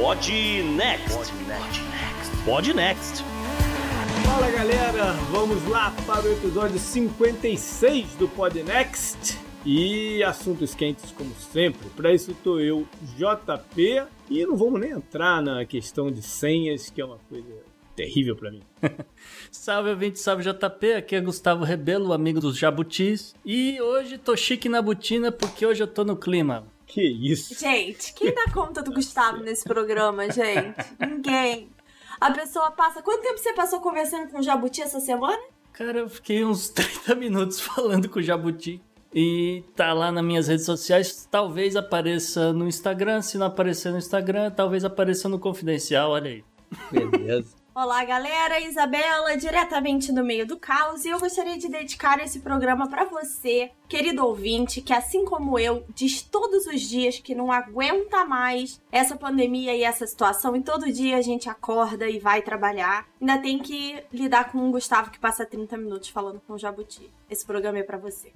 Pod Next. Pod Next. Pod Next. Fala galera, vamos lá para o episódio 56 do Pod Next. E assuntos quentes como sempre. Para isso tô eu, JP, e não vamos nem entrar na questão de senhas, que é uma coisa terrível para mim. salve, ouvinte, salve JP, aqui é Gustavo Rebelo, amigo dos Jabutis. E hoje tô chique na botina porque hoje eu tô no clima. Que isso? Gente, quem dá conta do Gustavo nesse programa, gente? Ninguém. A pessoa passa. Quanto tempo você passou conversando com o Jabuti essa semana? Cara, eu fiquei uns 30 minutos falando com o Jabuti. E tá lá nas minhas redes sociais. Talvez apareça no Instagram. Se não aparecer no Instagram, talvez apareça no Confidencial. Olha aí. Beleza. Olá, galera. Isabela, diretamente no meio do caos, e eu gostaria de dedicar esse programa para você, querido ouvinte, que assim como eu, diz todos os dias que não aguenta mais essa pandemia e essa situação, e todo dia a gente acorda e vai trabalhar. Ainda tem que lidar com um Gustavo que passa 30 minutos falando com o Jabuti. Esse programa é para você.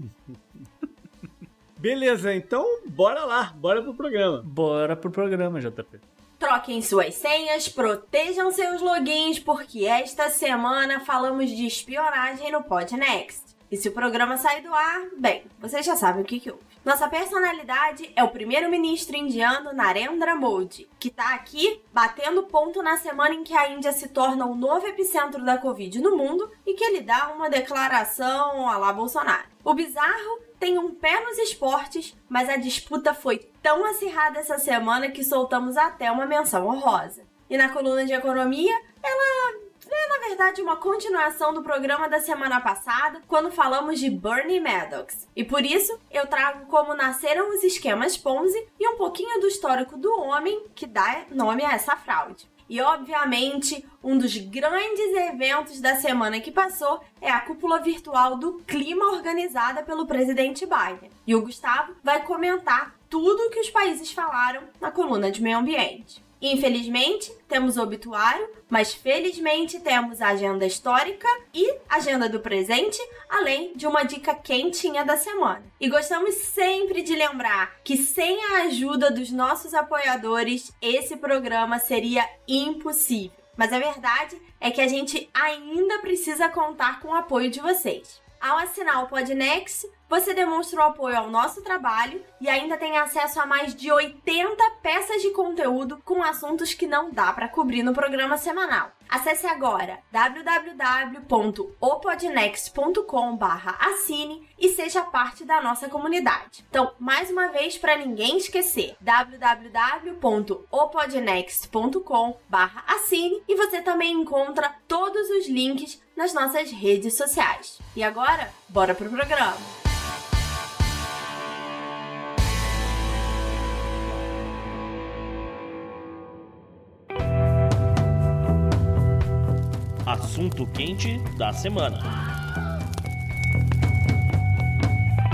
Beleza, então bora lá, bora pro programa. Bora pro programa, JP. Troquem suas senhas, protejam seus logins, porque esta semana falamos de espionagem no Podnext. E se o programa sair do ar, bem, vocês já sabem o que, que houve. Nossa personalidade é o primeiro-ministro indiano Narendra Modi, que tá aqui batendo ponto na semana em que a Índia se torna o novo epicentro da Covid no mundo e que ele dá uma declaração a lá Bolsonaro. O bizarro tem um pé nos esportes, mas a disputa foi tão acirrada essa semana que soltamos até uma menção honrosa. E na coluna de economia, ela é na verdade uma continuação do programa da semana passada, quando falamos de Bernie Maddox. E por isso eu trago como nasceram os esquemas Ponzi e um pouquinho do histórico do homem que dá nome a essa fraude. E obviamente, um dos grandes eventos da semana que passou é a cúpula virtual do clima organizada pelo presidente Biden. E o Gustavo vai comentar tudo o que os países falaram na coluna de meio ambiente. Infelizmente, temos o obituário, mas felizmente temos a agenda histórica e agenda do presente, além de uma dica quentinha da semana. E gostamos sempre de lembrar que sem a ajuda dos nossos apoiadores, esse programa seria impossível. Mas a verdade é que a gente ainda precisa contar com o apoio de vocês. Ao assinar o Podnext, você demonstra o apoio ao nosso trabalho e ainda tem acesso a mais de 80 peças de conteúdo com assuntos que não dá para cobrir no programa semanal. Acesse agora www.opodnext.com/assine e seja parte da nossa comunidade. Então, mais uma vez para ninguém esquecer, www.opodnext.com/assine e você também encontra todos os links nas nossas redes sociais. E agora, bora pro programa. Assunto quente da semana.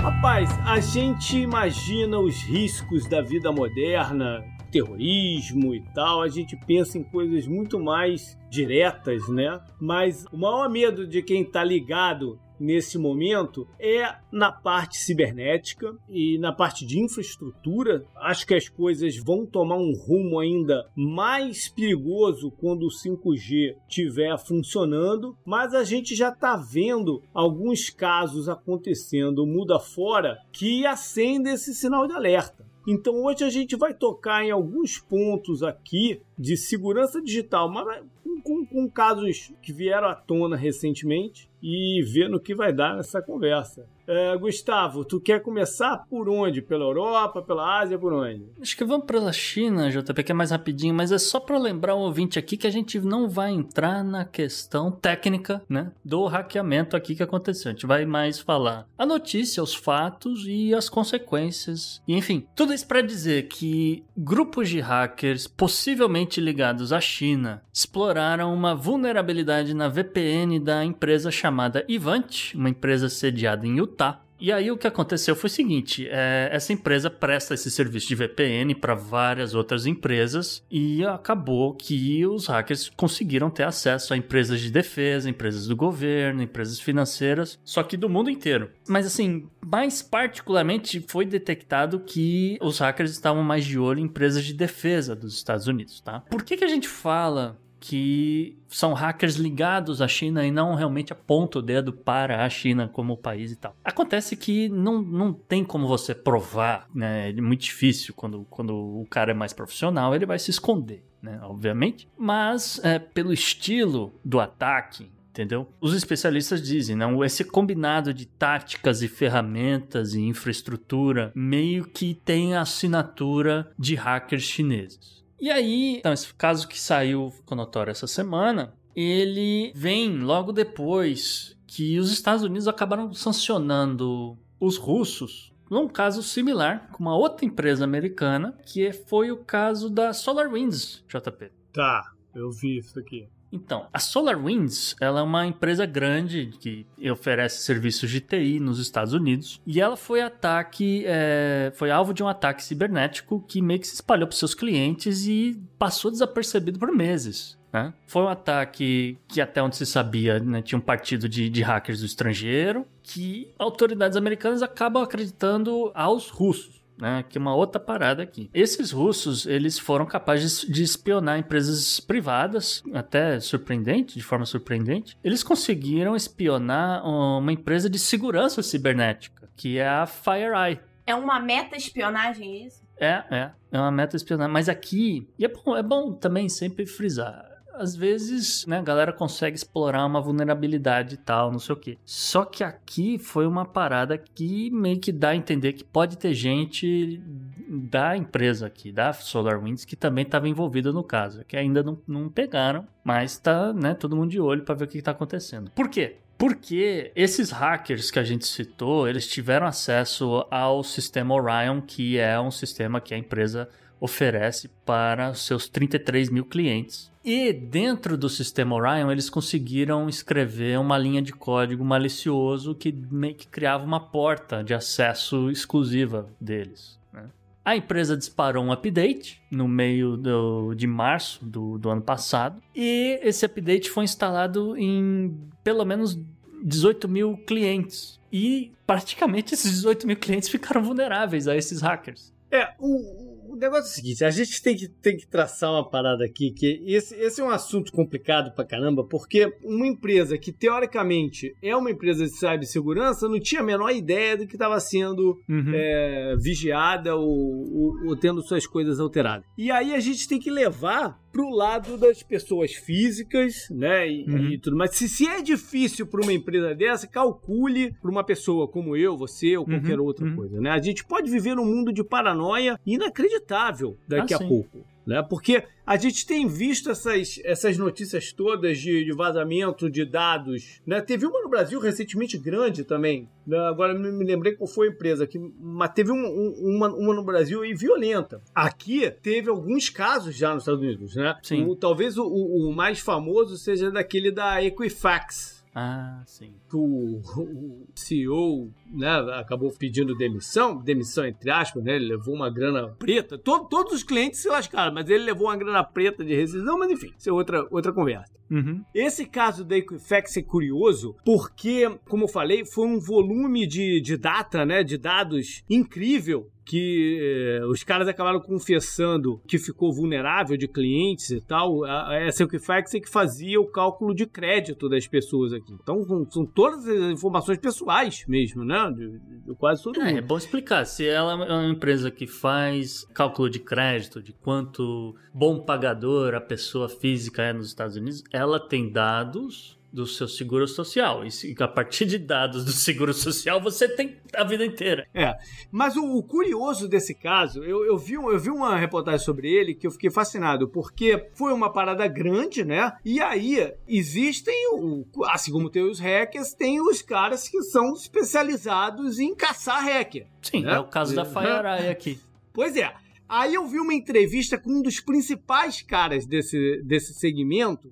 Rapaz, a gente imagina os riscos da vida moderna, terrorismo e tal, a gente pensa em coisas muito mais diretas, né? Mas o maior medo de quem tá ligado nesse momento é na parte cibernética e na parte de infraestrutura. Acho que as coisas vão tomar um rumo ainda mais perigoso quando o 5G estiver funcionando, mas a gente já está vendo alguns casos acontecendo muda fora que acendem esse sinal de alerta. Então hoje a gente vai tocar em alguns pontos aqui de segurança digital, mas com, com casos que vieram à tona recentemente e ver no que vai dar nessa conversa. É, Gustavo, tu quer começar por onde? Pela Europa, pela Ásia, por onde? Acho que vamos pela China, JP, que é mais rapidinho, mas é só para lembrar o ouvinte aqui que a gente não vai entrar na questão técnica, né, do hackeamento aqui que aconteceu. A gente vai mais falar a notícia, os fatos e as consequências. E, enfim, tudo isso para dizer que grupos de hackers possivelmente ligados à China exploraram uma vulnerabilidade na VPN da empresa chamada Ivanti, uma empresa sediada em Utah E aí o que aconteceu foi o seguinte: é, essa empresa presta esse serviço de VPN para várias outras empresas e acabou que os hackers conseguiram ter acesso a empresas de defesa, empresas do governo, empresas financeiras, só que do mundo inteiro. Mas assim, mais particularmente foi detectado que os hackers estavam mais de olho em empresas de defesa dos Estados Unidos, tá? Por que, que a gente fala que são hackers ligados à China e não realmente aponta o dedo para a China como país e tal. Acontece que não, não tem como você provar, né? É muito difícil quando, quando o cara é mais profissional, ele vai se esconder, né? Obviamente. Mas é, pelo estilo do ataque, entendeu? Os especialistas dizem, não, esse combinado de táticas e ferramentas e infraestrutura meio que tem a assinatura de hackers chineses. E aí, então, esse caso que saiu, ficou notório essa semana, ele vem logo depois que os Estados Unidos acabaram sancionando os russos num caso similar com uma outra empresa americana, que foi o caso da SolarWinds, JP. Tá, eu vi isso aqui. Então, a SolarWinds ela é uma empresa grande que oferece serviços de TI nos Estados Unidos e ela foi ataque, é, foi alvo de um ataque cibernético que meio que se espalhou para seus clientes e passou desapercebido por meses. Né? Foi um ataque que, até onde se sabia, né, tinha um partido de, de hackers do estrangeiro que autoridades americanas acabam acreditando aos russos né? Que é uma outra parada aqui. Esses russos, eles foram capazes de espionar empresas privadas, até surpreendente, de forma surpreendente. Eles conseguiram espionar uma empresa de segurança cibernética, que é a FireEye. É uma meta-espionagem isso? É, é. É uma meta-espionagem. Mas aqui, e é bom, é bom também sempre frisar, às vezes, né, a galera consegue explorar uma vulnerabilidade e tal, não sei o que. Só que aqui foi uma parada que meio que dá a entender que pode ter gente da empresa aqui, da SolarWinds, que também estava envolvida no caso, que ainda não, não pegaram, mas tá, né, todo mundo de olho para ver o que está acontecendo. Por quê? Porque esses hackers que a gente citou, eles tiveram acesso ao sistema Orion, que é um sistema que a empresa oferece para seus 33 mil clientes. E dentro do sistema Orion, eles conseguiram escrever uma linha de código malicioso que meio que criava uma porta de acesso exclusiva deles. Né? A empresa disparou um update no meio do, de março do, do ano passado, e esse update foi instalado em pelo menos 18 mil clientes. E praticamente esses 18 mil clientes ficaram vulneráveis a esses hackers. É, o, negócio é o seguinte: a gente tem que, tem que traçar uma parada aqui, que esse, esse é um assunto complicado pra caramba, porque uma empresa que teoricamente é uma empresa de cibersegurança não tinha a menor ideia do que estava sendo uhum. é, vigiada ou, ou, ou tendo suas coisas alteradas. E aí a gente tem que levar pro lado das pessoas físicas, né? E, uhum. e tudo mais. Se, se é difícil para uma empresa dessa, calcule para uma pessoa como eu, você ou qualquer uhum. outra uhum. coisa, né? A gente pode viver num mundo de paranoia inacreditável daqui ah, a sim. pouco né? Porque a gente tem visto essas, essas notícias todas de, de vazamento de dados, né? Teve uma no Brasil recentemente grande também, né? agora me, lembrei qual foi a empresa, que, mas teve um, um, uma, uma no Brasil e violenta. Aqui teve alguns casos já nos Estados Unidos, né? Sim. O, talvez o, o mais famoso seja daquele da Equifax, ah, sim. Que o, o CEO né, acabou pedindo demissão, demissão entre aspas, né? Ele levou uma grana preta. Todo, todos os clientes se lascaram, mas ele levou uma grana preta de rescisão, mas enfim, isso é outra, outra conversa. Uhum. Esse caso da Equifax é curioso porque, como eu falei, foi um volume de, de data, né, de dados incrível que eh, os caras acabaram confessando que ficou vulnerável de clientes e tal. Essa Equifax é que fazia o cálculo de crédito das pessoas aqui. Então são todas as informações pessoais mesmo, né? De, de quase todo é, mundo. É bom explicar. Se ela é uma empresa que faz cálculo de crédito, de quanto bom pagador a pessoa física é nos Estados Unidos, ela tem dados do seu seguro social. E a partir de dados do seguro social, você tem a vida inteira. É. Mas o, o curioso desse caso, eu, eu, vi, eu vi uma reportagem sobre ele que eu fiquei fascinado, porque foi uma parada grande, né? E aí existem, o, assim como tem os hackers, tem os caras que são especializados em caçar hacker. Sim, né? é o caso da FireEye aqui. Pois é. Aí eu vi uma entrevista com um dos principais caras desse, desse segmento,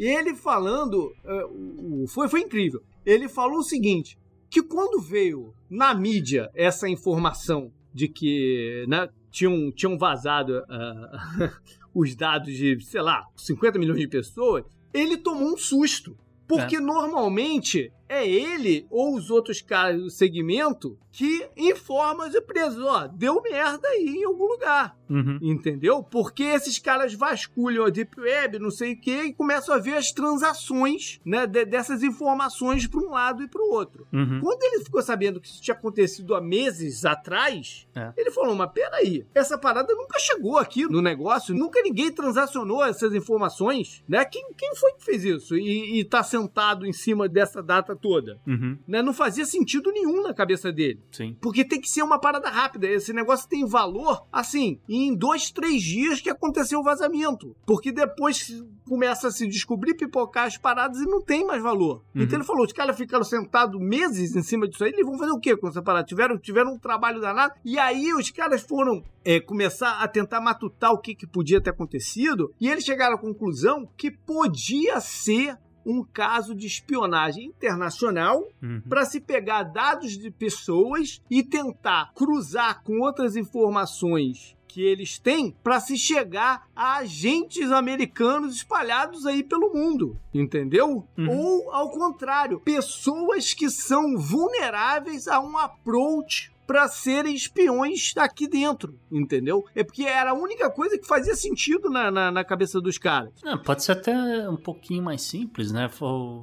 e ele falando, uh, foi, foi incrível. Ele falou o seguinte: que quando veio na mídia essa informação de que né, tinham, tinham vazado uh, os dados de, sei lá, 50 milhões de pessoas, ele tomou um susto. Porque é. normalmente é ele ou os outros caras do segmento que informam as empresas, ó, deu merda aí em algum lugar. Uhum. Entendeu? Porque esses caras vasculham a Deep Web, não sei o que, e começam a ver as transações né, de, dessas informações para um lado e para o outro. Uhum. Quando ele ficou sabendo que isso tinha acontecido há meses atrás, é. ele falou: Mas peraí, essa parada nunca chegou aqui no negócio, nunca ninguém transacionou essas informações, né? Quem, quem foi que fez isso e, e tá sentado em cima dessa data toda. Uhum. Né? Não fazia sentido nenhum na cabeça dele. Sim. Porque tem que ser uma parada rápida. Esse negócio tem valor, assim, em dois, três dias que aconteceu o vazamento. Porque depois começa a se descobrir, pipocar as paradas e não tem mais valor. Uhum. Então ele falou: os caras ficaram sentados meses em cima disso aí, eles vão fazer o quê com essa parada? Tiveram, tiveram um trabalho danado. E aí os caras foram é, começar a tentar matutar o que, que podia ter acontecido. E eles chegaram à conclusão que podia ser um caso de espionagem internacional uhum. para se pegar dados de pessoas e tentar cruzar com outras informações que eles têm para se chegar a agentes americanos espalhados aí pelo mundo, entendeu? Uhum. Ou ao contrário, pessoas que são vulneráveis a um approach para serem espiões aqui dentro, entendeu? É porque era a única coisa que fazia sentido na, na, na cabeça dos caras. Pode ser até um pouquinho mais simples, né?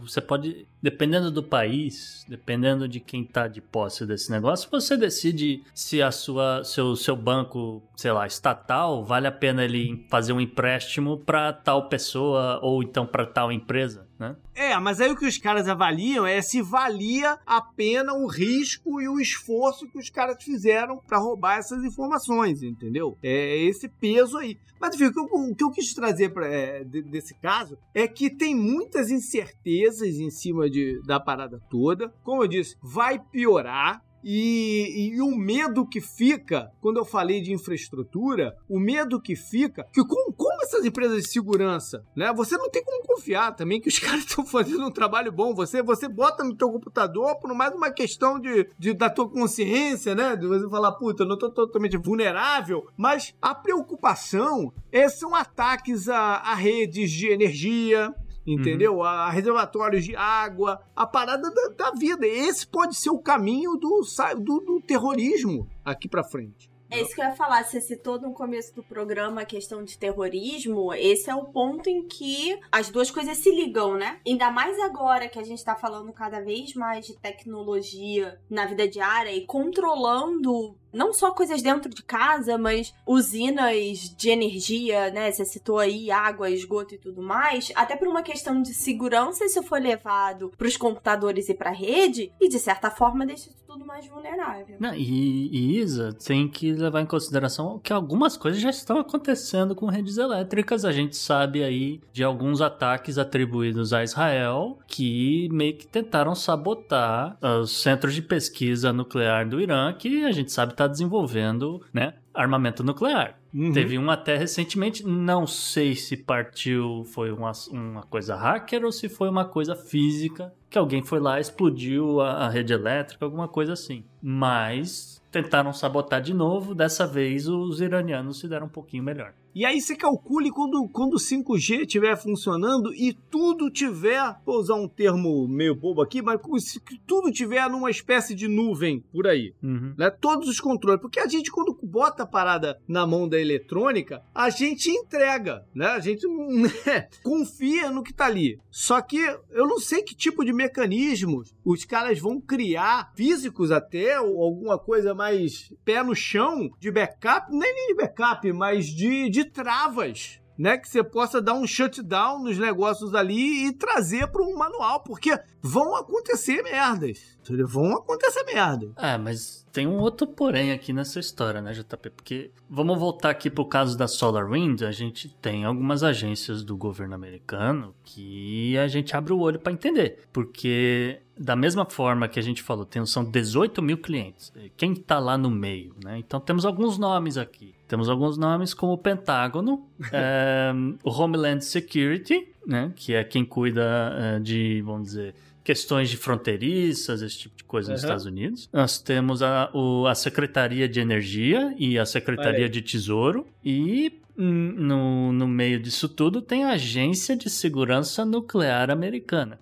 Você pode, dependendo do país, dependendo de quem tá de posse desse negócio, você decide se a sua, seu, seu banco, sei lá, estatal, vale a pena ele fazer um empréstimo para tal pessoa ou então para tal empresa né? É, mas aí o que os caras avaliam é se valia a pena o risco e o esforço que os caras fizeram para roubar essas informações, entendeu? É esse peso aí. Mas enfim, o que eu, o que eu quis trazer pra, é, desse caso é que tem muitas incertezas em cima de, da parada toda. Como eu disse, vai piorar. E, e, o medo que fica, quando eu falei de infraestrutura, o medo que fica, que como, como essas empresas de segurança, né? Você não tem como confiar também que os caras estão fazendo um trabalho bom. Você, você bota no teu computador por mais uma questão de, de da tua consciência, né? De você falar, puta, eu não tô totalmente vulnerável. Mas a preocupação é, são ataques a, a redes de energia, entendeu? Uhum. A, reservatórios de água, a parada da, da, vida. Esse pode ser o caminho do, do, do terrorismo aqui para frente. É isso que eu ia falar. Você citou no começo do programa a questão de terrorismo. Esse é o ponto em que as duas coisas se ligam, né? Ainda mais agora que a gente tá falando cada vez mais de tecnologia na vida diária e controlando não só coisas dentro de casa, mas usinas de energia, né? Você citou aí água, esgoto e tudo mais, até por uma questão de segurança, isso foi levado para os computadores e para a rede, e de certa forma deixa tudo mais vulnerável. Não, e, e Isa, tem que levar em consideração que algumas coisas já estão acontecendo com redes elétricas. A gente sabe aí de alguns ataques atribuídos a Israel que meio que tentaram sabotar os centros de pesquisa nuclear do Irã, que a gente sabe está desenvolvendo, né, armamento nuclear. Uhum. Teve um até recentemente, não sei se partiu, foi uma, uma coisa hacker ou se foi uma coisa física, que alguém foi lá, explodiu a, a rede elétrica, alguma coisa assim. Mas tentaram sabotar de novo, dessa vez os iranianos se deram um pouquinho melhor. E aí você calcule quando, quando o 5G estiver funcionando e tudo tiver, vou usar um termo meio bobo aqui, mas se tudo tiver numa espécie de nuvem por aí, uhum. né? Todos os controles, porque a gente quando bota a parada na mão da eletrônica, a gente entrega, né? A gente né? confia no que tá ali. Só que eu não sei que tipo de mecanismos os caras vão criar, físicos até, ou alguma coisa mais pé no chão de backup, nem de backup, mas de, de travas né, que você possa dar um shutdown nos negócios ali e trazer para um manual, porque vão acontecer merdas. Vão acontecer merdas. É, mas tem um outro porém aqui nessa história, né, JP? Porque vamos voltar aqui pro caso da SolarWind, a gente tem algumas agências do governo americano que a gente abre o olho para entender, porque da mesma forma que a gente falou, tem, são 18 mil clientes. Quem está lá no meio, né? Então temos alguns nomes aqui. Temos alguns nomes como o Pentágono, é, o Homeland Security, né? Que é quem cuida é, de, vamos dizer, questões de fronteiriças, esse tipo de coisa nos Uhum. Estados Unidos. Nós temos a, o- a Secretaria de Energia e a Secretaria de Tesouro. E hum, no, no meio disso tudo tem a Agência de Segurança Nuclear Americana.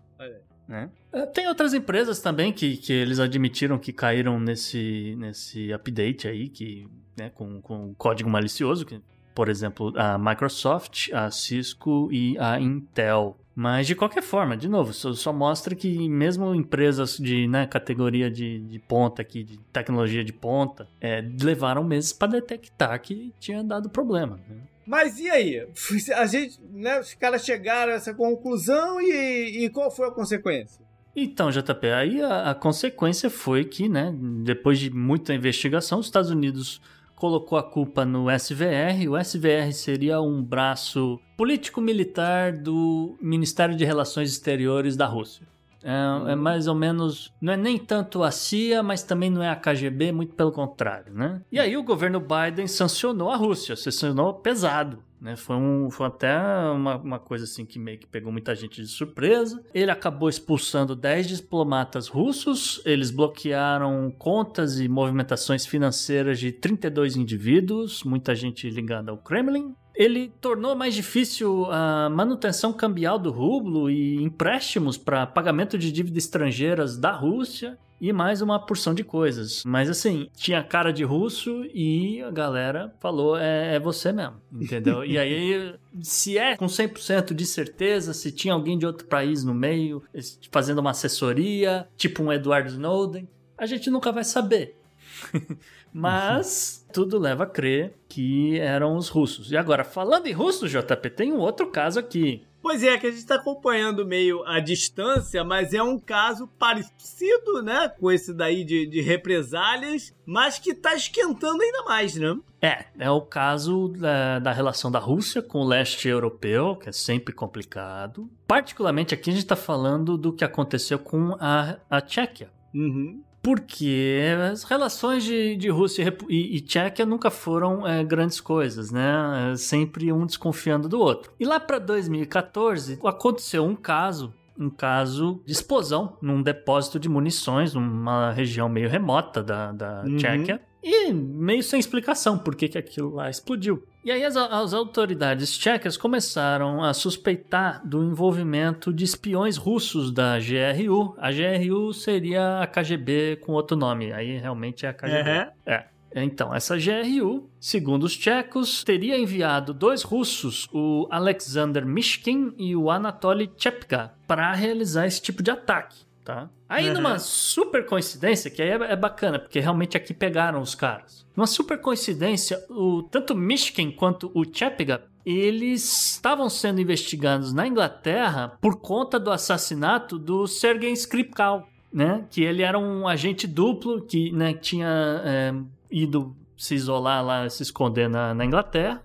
Né? Eh, Tem outras empresas também que, que eles admitiram que caíram nesse, nesse update aí, que, né, com, com código malicioso, que, por exemplo, a Microsoft, a Cisco e a Intel. Mas de qualquer forma, de novo, só, só mostra que mesmo empresas de né, categoria de, de ponta aqui, de tecnologia de ponta, eh, levaram meses para detectar que tinha dado problema. né? Mas e aí? A gente, né, os caras chegaram a essa conclusão e, e qual foi a consequência? Então, JP, aí a, a consequência foi que, né, depois de muita investigação, os Estados Unidos colocou a culpa no SVR. O SVR seria um braço político-militar do Ministério de Relações Exteriores da Rússia. É, é mais ou menos. Não é nem tanto a CIA, mas também não é a KGB, muito pelo contrário, né? E aí o governo Biden sancionou a Rússia, sancionou pesado. Né? Foi, um, foi até uma, uma coisa assim que meio que pegou muita gente de surpresa. Ele acabou expulsando 10 diplomatas russos, eles bloquearam contas e movimentações financeiras de 32 indivíduos, muita gente ligada ao Kremlin. Ele tornou mais difícil a manutenção cambial do rublo e empréstimos para pagamento de dívidas estrangeiras da Rússia e mais uma porção de coisas. Mas assim, tinha cara de russo e a galera falou: é, é você mesmo, entendeu? e aí, se é com 100% de certeza, se tinha alguém de outro país no meio fazendo uma assessoria, tipo um Edward Snowden, a gente nunca vai saber. Mas tudo leva a crer que eram os russos. E agora, falando em russos, JP, tem um outro caso aqui. Pois é, que a gente está acompanhando meio à distância, mas é um caso parecido, né? Com esse daí de, de represálias, mas que tá esquentando ainda mais, né? É, é o caso da, da relação da Rússia com o leste europeu, que é sempre complicado. Particularmente aqui a gente está falando do que aconteceu com a, a Tchequia. Uhum. Porque as relações de, de Rússia e, e Tchequia nunca foram é, grandes coisas, né? É, sempre um desconfiando do outro. E lá para 2014 aconteceu um caso, um caso de explosão num depósito de munições numa região meio remota da, da Uhum. Tchequia. E meio sem explicação por que, que aquilo lá explodiu. E aí as, as autoridades tchecas começaram a suspeitar do envolvimento de espiões russos da GRU. A GRU seria a KGB com outro nome. Aí realmente é a KGB. Uhum. É. Então, essa GRU, segundo os tchecos, teria enviado dois russos, o Alexander Mishkin e o Anatoly Chepka, para realizar esse tipo de ataque. Tá? Aí, Uhum. numa super coincidência, que aí é, é bacana, porque realmente aqui pegaram os caras. Numa super coincidência, o, tanto Mishkin quanto o Chepka eles estavam sendo investigados na Inglaterra por conta do assassinato do Sergei Skripal, né? Que ele era um agente duplo que né, tinha é, ido se isolar lá, se esconder na, na Inglaterra,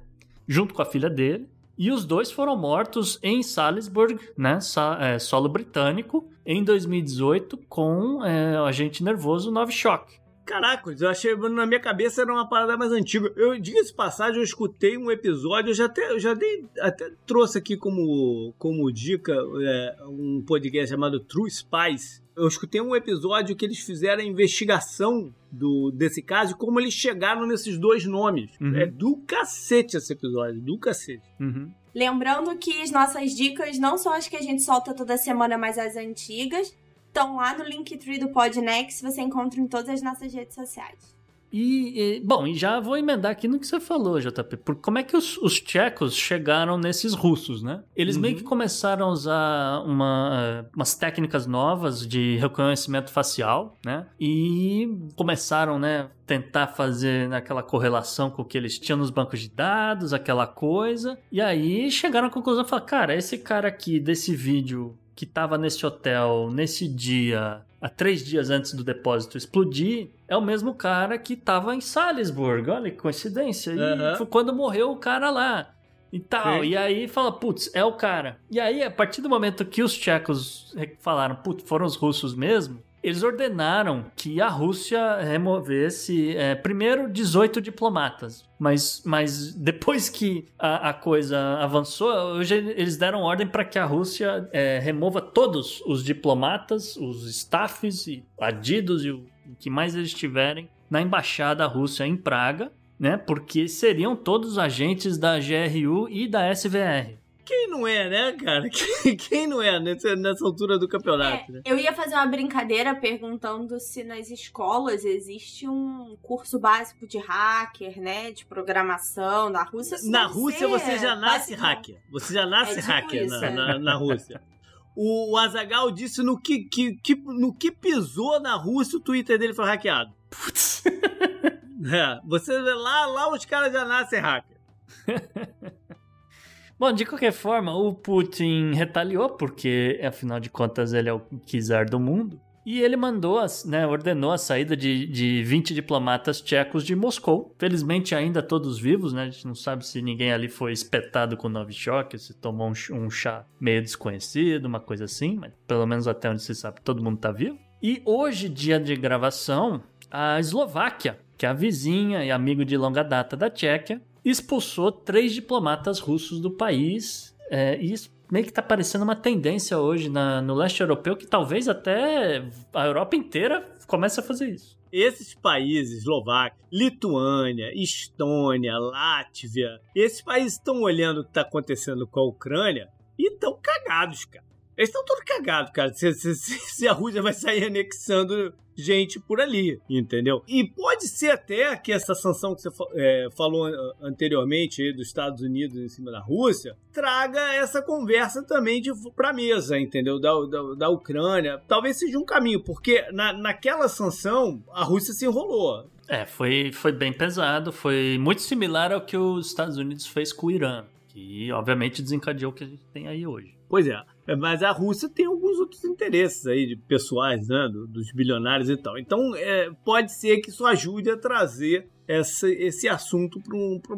junto com a filha dele. E os dois foram mortos em Salisbury, né, sa- é, solo britânico, em 2018, com é, o agente nervoso Novichok. Caracas, eu achei, na minha cabeça era uma parada mais antiga. Eu, diga-se passagem, eu escutei um episódio, eu já até, eu já dei, até trouxe aqui como, como dica é, um podcast chamado True Spies. Eu escutei um episódio que eles fizeram a investigação do, desse caso e como eles chegaram nesses dois nomes. Uhum. É do cacete esse episódio, do cacete. Uhum. Lembrando que as nossas dicas não são as que a gente solta toda semana, mas as antigas. Estão lá no Linktree do Podnext, você encontra em todas as nossas redes sociais. E, e, bom, e já vou emendar aqui no que você falou, JP. Por como é que os, os tchecos chegaram nesses russos, né? Eles Uhum. meio que começaram a usar uma, umas técnicas novas de reconhecimento facial, né? E começaram, né, tentar fazer aquela correlação com o que eles tinham nos bancos de dados, aquela coisa. E aí chegaram à conclusão, falaram, cara, esse cara aqui desse vídeo que tava nesse hotel nesse dia, há três dias antes do depósito explodir, é o mesmo cara que tava em Salisbury. Olha que coincidência. E Aham. foi quando morreu o cara lá. E tal. Sim. E aí fala, putz, é o cara. E aí, a partir do momento que os tchecos falaram, putz, foram os russos mesmo, eles ordenaram que a Rússia removesse, é, primeiro, 18 diplomatas. Mas, mas depois que a, a coisa avançou, hoje eles deram ordem para que a Rússia é, remova todos os diplomatas, os staffs, e adidos e o que mais eles tiverem na embaixada russa em Praga, né? Porque seriam todos agentes da GRU e da SVR. Quem não é, né, cara? Quem não é nessa, nessa altura do campeonato? É, né? eu ia fazer uma brincadeira perguntando se nas escolas existe um curso básico de hacker, né? De programação na Rússia. Na Rússia ser você já nasce básico. hacker. Você já nasce É tipo hacker isso, na, é. na, na Rússia. O, o Azagal disse no que, que, que- no que pisou na Rússia o Twitter dele foi hackeado. Putz. É, você vê lá, lá os caras já nascem hacker. Bom, de qualquer forma, o Putin retaliou, porque afinal de contas ele é o czar do mundo. E ele mandou, né, ordenou a saída de, de 20 diplomatas tchecos de Moscou. Felizmente ainda todos vivos, né? A gente não sabe se ninguém ali foi espetado com Novichok, se tomou um, um chá meio desconhecido, uma coisa assim. Mas pelo menos até onde se sabe, todo mundo tá vivo. E hoje, dia de gravação, a Eslováquia, que é a vizinha e amigo de longa data da Tchequia, expulsou três diplomatas russos do país. É, e isso meio que tá parecendo uma tendência hoje na- no leste europeu, que talvez até a Europa inteira comece a fazer isso. Esses países, Eslováquia, Lituânia, Estônia, Látvia, esses países estão olhando o que está acontecendo com a Ucrânia e estão cagados, cara. Eles estão todos cagados, cara. Se- se- se a Rússia vai sair anexando gente por ali, entendeu? E pode ser até que essa sanção que você é, falou an- anteriormente aí dos Estados Unidos em cima da Rússia traga essa conversa também pra mesa, entendeu? Da, da, da Ucrânia. Talvez seja um caminho, porque na, naquela sanção a Rússia se enrolou. É, foi, foi bem pesado, foi muito similar ao que os Estados Unidos fez com o Irã, que obviamente desencadeou o que a gente tem aí hoje. Pois é. É, Mas a Rússia tem alguns outros interesses aí, de pessoais, né? do- dos bilionários e tal. Então, é, pode ser que isso ajude a trazer essa, esse assunto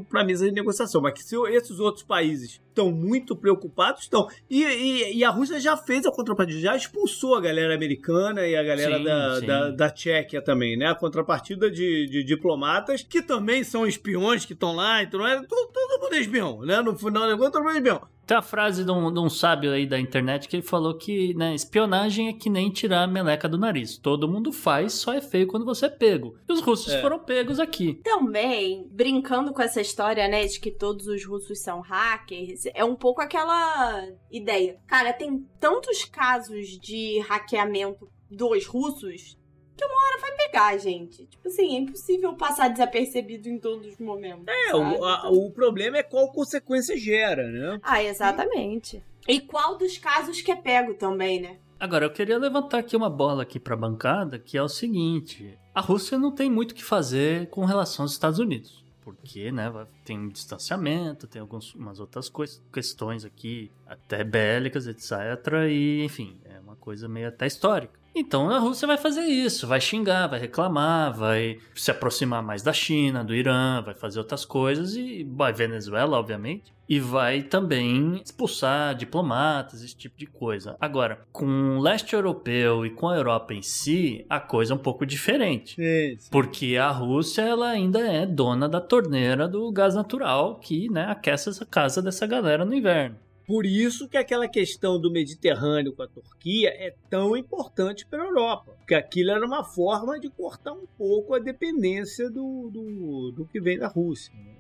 para a mesa de negociação. Mas que se esses outros países estão muito preocupados, estão. E, e- e a Rússia já fez a contrapartida, já expulsou a galera americana e a galera Sim, da, sim. da, da Tchequia também, né? A contrapartida de, de diplomatas que também são espiões que estão lá, então é, todo, todo mundo é espião, né? No final da conta, todo mundo é espião. Tem a frase de um, de um sábio aí da internet que ele falou que né, espionagem é que nem tirar a meleca do nariz. Todo mundo faz, só é feio quando você é pego. E os russos É. foram pegos aqui. Também, brincando com essa história, né, de que todos os russos são hackers, é um pouco aquela ideia. Cara, tem tantos casos de hackeamento dos russos que uma hora vai pegar, gente. Tipo assim, é impossível passar desapercebido em todos os momentos. É, o, a- o problema é qual consequência gera, né? Ah, exatamente. E qual dos casos que é pego também, né? Agora, eu queria levantar aqui uma bola aqui para a bancada, que é o seguinte: a Rússia não tem muito o que fazer com relação aos Estados Unidos. Porque, né, tem um distanciamento, tem algumas outras cois- questões aqui, até bélicas, etc. E, enfim, é uma coisa meio até histórica. Então a Rússia vai fazer isso, vai xingar, vai reclamar, vai se aproximar mais da China, do Irã, vai fazer outras coisas e vai Venezuela, obviamente, e vai também expulsar diplomatas, esse tipo de coisa. Agora, com o leste europeu e com a Europa em si, a coisa é um pouco diferente. Porque a Rússia ela ainda é dona da torneira do gás natural que né, aquece essa casa dessa galera no inverno. Por isso que aquela questão do Mediterrâneo com a Turquia é tão importante para a Europa. Porque aquilo era uma forma de cortar um pouco a dependência do, do, do que vem da Rússia. né?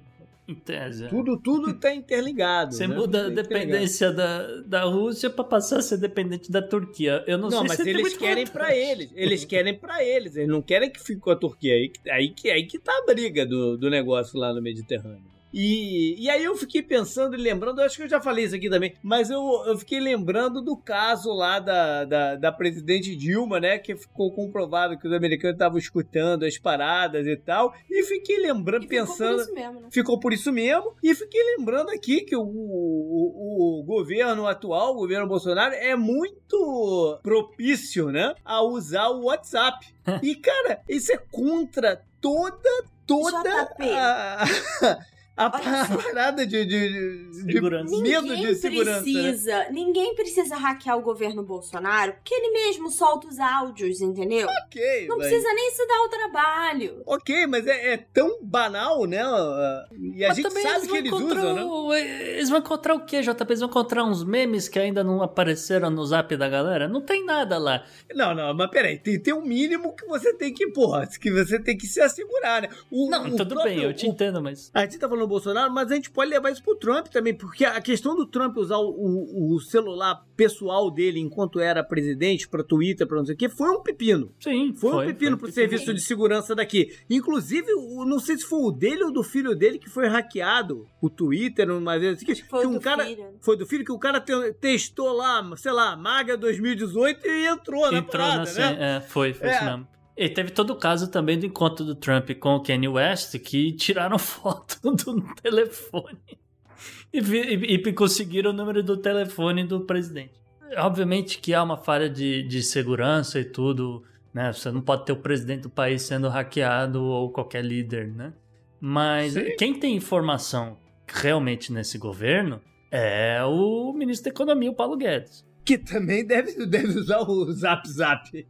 Tese. Tudo tudo está interligado. Você né? muda a tá interligado. dependência da, da Rússia para passar a ser dependente da Turquia. Eu não, Não, sei mas se eles querem pra eles. Eles querem pra eles. Eles não querem que fique com a Turquia. Aí, que- aí, que, aí que tá a briga do, do negócio lá no Mediterrâneo. E, e aí eu fiquei pensando e lembrando, eu acho que eu já falei isso aqui também, mas eu, eu fiquei lembrando do caso lá da, da, da presidente Dilma, né? Que ficou comprovado que os americanos estavam escutando as paradas e tal. E fiquei lembrando, E ficou pensando. por isso mesmo, né? Ficou por isso mesmo. E fiquei lembrando aqui que o, o, o governo atual, o governo Bolsonaro, é muito propício, né? A usar o WhatsApp. E, cara, isso é contra toda, toda JP. a... A parada de, de, de Segurança. medo Ninguém de segurança. né? precisa, ninguém precisa hackear o governo Bolsonaro, porque ele mesmo solta os áudios, entendeu? Ok, Não mas- precisa nem se dar o trabalho. Ok, mas é, é tão banal, né? E a Mas gente também sabe eles que vão eles encontrar usam, né? Eles vão encontrar o quê, JP? Eles vão encontrar uns memes que ainda não apareceram no zap da galera? Não tem nada lá. Não, não, mas peraí, tem, tem um mínimo que você tem que, porra, que você tem que se assegurar, né? O- Não, o tudo próprio- bem, eu te o- entendo, mas. A gente tá falando do Bolsonaro, mas a gente pode levar isso pro Trump também, porque a questão do Trump usar o, o- o celular pessoal dele enquanto era presidente pra Twitter, pra não sei o quê, foi um pepino. Sim, Foi, um pepino pro serviço de segurança daqui. Inclusive, o- não sei se foi o dele ou do filho dele que foi hackeado, o Twitter, uma vez assim, que, que foi que o um do cara filho. foi do filho que o cara te- testou lá, sei lá, Maga 2018 e entrou na Entrou parada, na né? É, foi, foi É. isso mesmo. E teve todo o caso também do encontro do Trump com o Kanye West, que tiraram foto do telefone e, e- e conseguiram o número do telefone do presidente. Obviamente que há uma falha de, de segurança e tudo, né? Você não pode ter o presidente do país sendo hackeado ou qualquer líder, né? Mas Sim. quem tem informação realmente nesse governo é o ministro da Economia, o Paulo Guedes. Que também deve, deve usar o Zap Zap.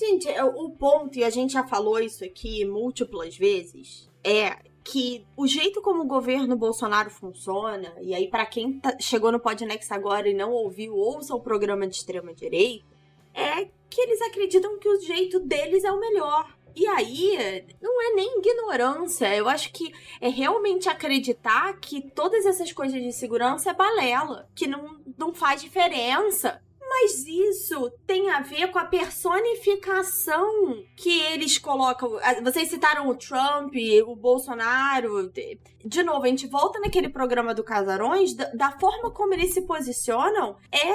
Gente, é, o ponto, e a gente já falou isso aqui múltiplas vezes, é que o jeito como o governo Bolsonaro funciona, e aí pra quem tá- chegou no Podnext agora e não ouviu, ouça o programa de extrema direita, é que eles acreditam que o jeito deles é o melhor. E aí, não é nem ignorância, eu acho que é realmente acreditar que todas essas coisas de segurança é balela, que não, não faz diferença. Mas isso tem a ver com a personificação que eles colocam. Ah, Vocês citaram o Trump, o Bolsonaro. De- novo, a gente volta naquele programa do Casarões, da, da forma como eles se posicionam, é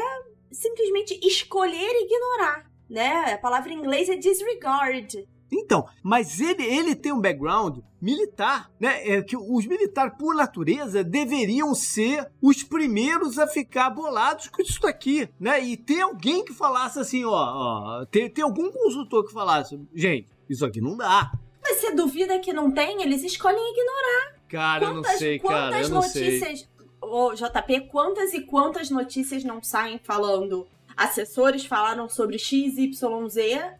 simplesmente escolher ignorar. Né? A palavra em inglês é disregard. Então, mas ele, ele tem um background militar, né? É que os militares, por natureza, deveriam ser os primeiros a ficar bolados com isso daqui, né? E ter alguém que falasse assim, ó, ó ter, ter algum consultor que falasse, gente, isso aqui não dá. Mas você duvida que não tem? Eles escolhem ignorar. Cara, eu não sei, cara, quantas eu não sei. notícias. Ô, JP, quantas e quantas notícias não saem falando? Assessores falaram sobre XYZ,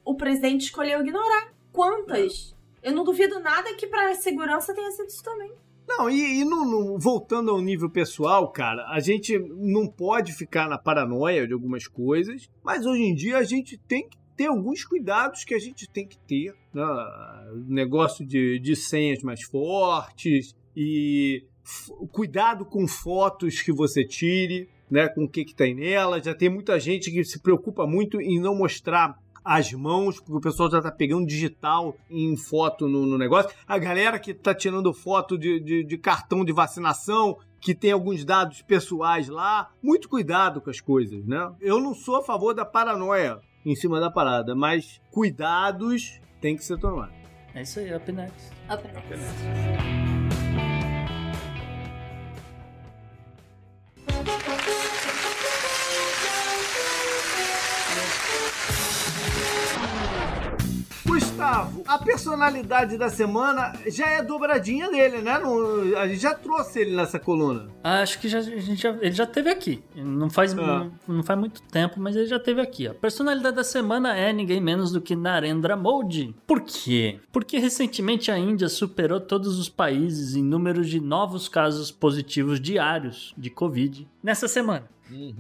o presidente escolheu ignorar. Quantas? Eu não duvido nada que pra segurança tenha sido isso também. Não, e, e no- no- voltando ao nível pessoal, cara, a gente não pode ficar na paranoia de algumas coisas, mas hoje em dia a gente tem que ter alguns cuidados que a gente tem que ter. Né? Negócio de, de senhas mais fortes e cuidado com fotos que você tire, né? Com o que, que tem nela. Já tem muita gente que se preocupa muito em não mostrar as mãos, porque o pessoal já tá pegando digital em foto no, no negócio. A galera que tá tirando foto de, de, de cartão de vacinação, que tem alguns dados pessoais lá. Muito cuidado com as coisas, né? Eu não sou a favor da paranoia em cima da parada, mas cuidados tem que ser tomado. É isso aí, Up Next. Up next. Gustavo, a personalidade da semana já é dobradinha dele, né? Não- a gente já trouxe ele nessa coluna. Ah, Acho que já, a gente já- ele já teve aqui. Não faz, Ah. não, não faz muito tempo, mas ele já teve aqui. A personalidade da semana é ninguém menos do que Narendra Modi. Por quê? Porque recentemente a Índia superou todos os países em números de novos casos positivos diários de Covid nessa semana.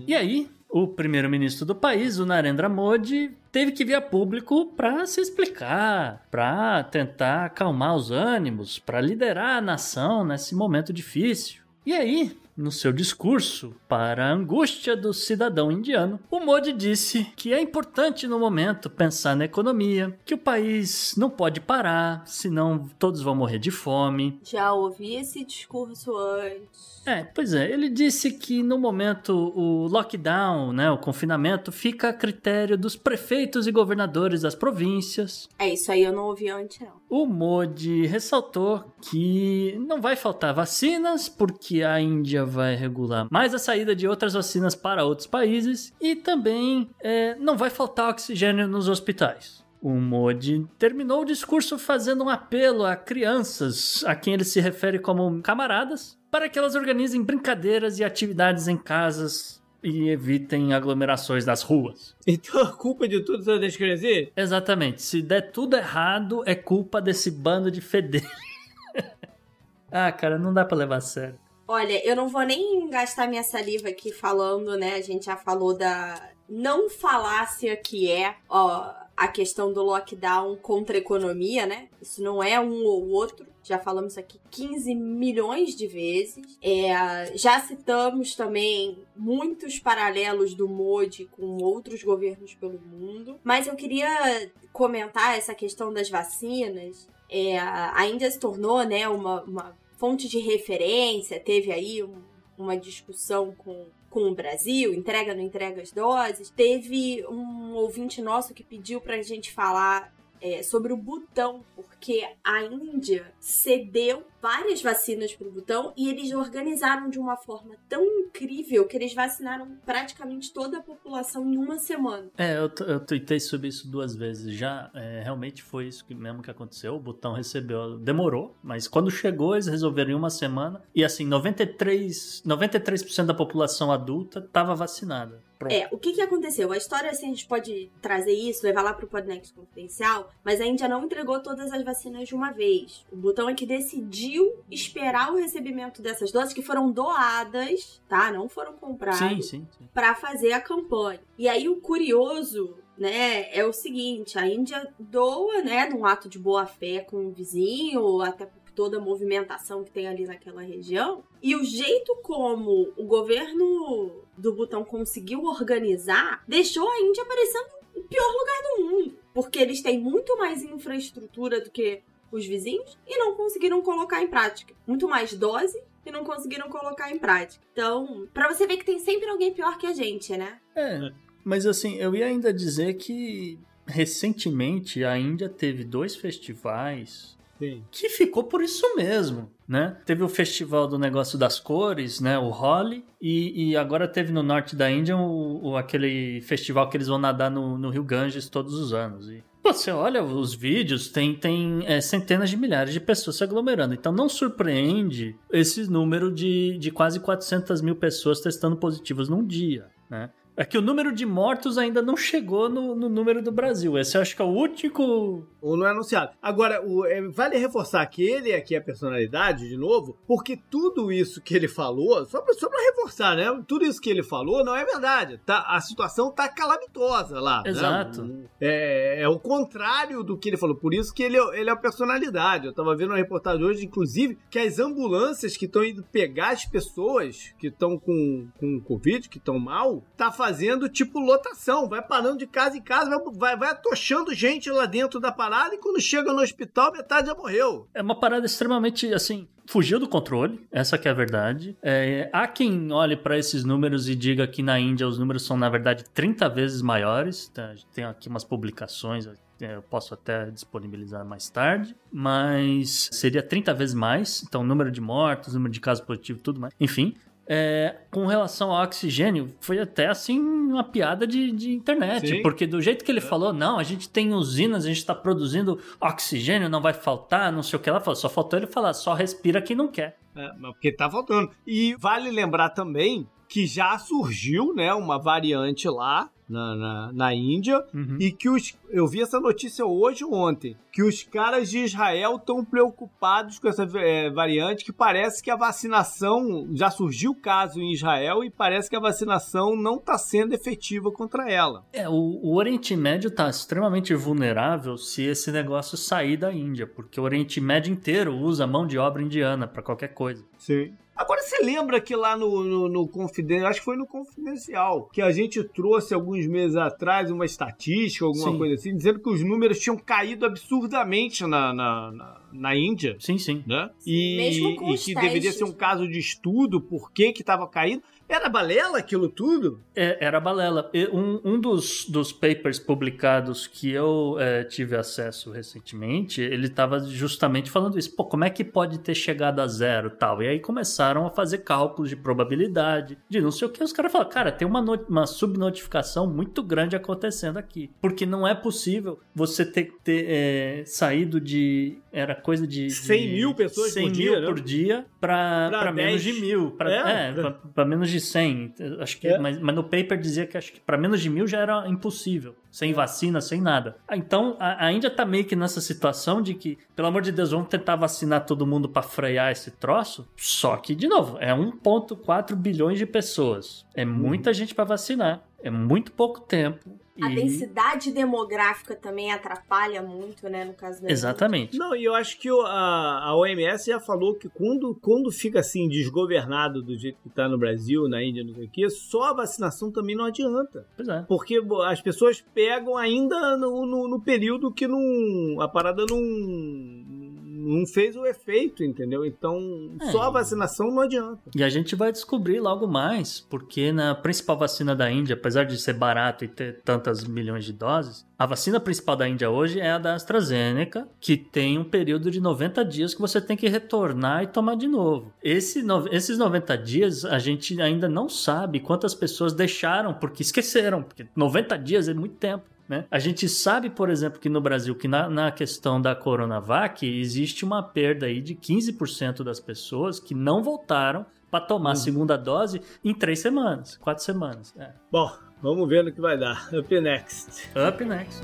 E aí, o primeiro-ministro do país, o Narendra Modi, teve que vir a público para se explicar, para tentar acalmar os ânimos, para liderar a nação nesse momento difícil. E aí, no seu discurso para a angústia do cidadão indiano, o Modi disse que é importante no momento pensar na economia, que o país não pode parar, senão todos vão morrer de fome, Já ouvi esse discurso antes. é, pois é, ele disse que no momento o lockdown, né, o confinamento, fica a critério dos prefeitos e governadores das províncias. É isso aí, eu não ouvi antes, não. O Modi ressaltou que não vai faltar vacinas, porque a Índia vai regular mais a saída de outras vacinas para outros países, e também é, não vai faltar oxigênio nos hospitais. o Modi terminou o discurso fazendo um apelo a crianças, a quem ele se refere como camaradas, para que elas organizem brincadeiras e atividades em casas e evitem aglomerações das ruas. Então a culpa de tudo são das crianças? Exatamente. Se der tudo errado, é culpa desse bando de feder. Ah, cara, não dá pra levar a sério. Olha, eu não vou nem gastar minha saliva aqui falando, né? A gente já falou da não falácia que é, ó, a questão do lockdown contra a economia, né? Isso não é um ou outro. Já falamos aqui 15 milhões de vezes. É, já citamos também muitos paralelos do Modi com outros governos pelo mundo. Mas eu queria comentar essa questão das vacinas. É, a Índia se tornou né, uma, uma fonte de referência, teve aí um, uma discussão com com o Brasil, entrega ou não entrega as doses. Teve um ouvinte nosso que pediu pra gente falar é, sobre o Butão, porque a Índia cedeu várias vacinas para o Butão e eles organizaram de uma forma tão incrível que eles vacinaram praticamente toda a população em uma semana. É, eu, eu tuitei sobre isso duas vezes já. É, realmente foi isso que, mesmo que aconteceu. O Butão recebeu, demorou, mas quando chegou eles resolveram em uma semana e assim, 93%, 93 da população adulta estava vacinada. Pronto. É, o que que aconteceu? A história, assim, a gente pode trazer isso, levar lá pro Podnext Confidencial, mas a Índia não entregou todas as vacinas de uma vez. O botão é que decidiu esperar o recebimento dessas doses que foram doadas, tá? Não foram compradas. Sim, sim, sim. Pra fazer a campanha. E aí o curioso né, é o seguinte, a Índia doa, né, num ato de boa fé com o vizinho, até por toda a movimentação que tem ali naquela região. E o jeito como o governo do Butão conseguiu organizar deixou a Índia parecendo o pior lugar do mundo. Porque eles têm muito mais infraestrutura do que os vizinhos e não conseguiram colocar em prática. Muito mais dose e não conseguiram colocar em prática. Então, para você ver que tem sempre alguém pior que a gente, né? É, mas assim, eu ia ainda dizer que recentemente a Índia teve dois festivais Sim. que ficou por isso mesmo, né? Teve o festival do negócio das cores, né? O Holi, e, e agora teve no norte da Índia o, o, aquele festival que eles vão nadar no, no Rio Ganges todos os anos. E você olha os vídeos, tem, tem é, centenas de milhares de pessoas se aglomerando. Então não surpreende esse número de, de quase 400 mil pessoas testando positivas num dia, né? É que o número de mortos ainda não chegou no, no número do Brasil. Esse eu acho que é o único. Ou não é anunciado. Agora, o, é, vale reforçar que ele aqui é a personalidade, de novo, porque tudo isso que ele falou, só pra, só pra reforçar, né? Tudo isso que ele falou não é verdade. Tá, a situação tá calamitosa lá. Né? Exato. Né? É, é, o contrário do que ele falou. Por isso que ele, é, ele é a personalidade. Eu tava vendo uma reportagem hoje, inclusive, que as ambulâncias que estão indo pegar as pessoas que estão com, com Covid, que estão mal, tá fazendo fazendo tipo lotação, vai parando de casa em casa, vai, vai, vai atochando gente lá dentro da parada e quando chega no hospital, metade já morreu. É uma parada extremamente assim. Fugiu do controle, essa que é a verdade. É, há quem olhe para esses números e diga que na Índia os números são, na verdade, 30 vezes maiores. Tá? Tem aqui umas publicações, é, eu posso até disponibilizar mais tarde, mas seria 30 vezes mais. Então, número de mortos, número de casos positivos, tudo mais. Enfim, é, com relação ao oxigênio, foi até assim uma piada de, de internet. Sim. Porque do jeito que ele é. falou, não, a gente tem usinas, a gente está produzindo oxigênio, não vai faltar, não sei o que ela falou. Só faltou ele falar, só respira quem não quer. É, porque tá faltando. E vale lembrar também que já surgiu, né, uma variante lá na, na, na Índia uhum. e que os. Eu vi essa notícia hoje ou ontem. Que os caras de Israel estão preocupados com essa é, variante, que parece que a vacinação. Já surgiu o caso em Israel e parece que a vacinação não está sendo efetiva contra ela. É, o, o Oriente Médio está extremamente vulnerável se esse negócio sair da Índia, porque o Oriente Médio inteiro usa mão de obra indiana para qualquer coisa. Sim. Agora você lembra que lá no, no, no Confidencial, acho que foi no Confidencial, que a gente trouxe alguns meses atrás uma estatística, alguma sim. coisa assim, dizendo que os números tinham caído absurdamente na, na, na, na Índia. Sim, sim. Né? E, e que deveria ser um caso de estudo, por que que estava caindo. Era balela aquilo tudo? É, era balela. Um, um dos, dos papers publicados que eu é, tive acesso recentemente, ele estava justamente falando isso. Pô, como é que pode ter chegado a zero tal? E aí começaram a fazer cálculos de probabilidade, de não sei o que. Os caras falaram, cara, tem uma, uma subnotificação muito grande acontecendo aqui. Porque não é possível você ter, ter é, saído de. Era coisa de. 100 de mil pessoas 100 por mil dia, né? por dia pra menos 10. de mil. Pra, É. é, pra, pra menos de 100. Acho que, É. mas, mas no paper dizia que acho que pra menos de mil já era impossível. Sem vacina, sem nada. Ah, Então a, a Índia tá meio que nessa situação de que, pelo amor de Deus, vamos tentar vacinar todo mundo pra frear esse troço. Só que, de novo, é 1,4 bilhões de pessoas. É muita gente pra vacinar. É muito pouco tempo. A e- densidade demográfica também atrapalha muito, né, no caso da Exatamente. Não, e eu acho que o- a, a OMS já falou que quando, quando fica assim desgovernado do jeito que tá no Brasil, na Índia, não sei o quê, só a vacinação também não adianta. Pois é. Porque as pessoas pegam ainda no, no, no período que não, a parada não, não fez o efeito, entendeu? Então, É. só a vacinação não adianta. E a gente vai descobrir logo mais, porque na principal vacina da Índia, apesar de ser barato e ter tantas milhões de doses, a vacina principal da Índia hoje é a da AstraZeneca, que tem um período de 90 dias que você tem que retornar e tomar de novo. Esse no- esses 90 dias a gente ainda não sabe quantas pessoas deixaram porque esqueceram, porque 90 dias é muito tempo. Né? A gente sabe, por exemplo, que no Brasil, que na, na questão da Coronavac, existe uma perda aí de 15% das pessoas que não voltaram para tomar a segunda dose em três semanas, quatro semanas. É. Bom, vamos ver no que vai dar. Up next. Up next.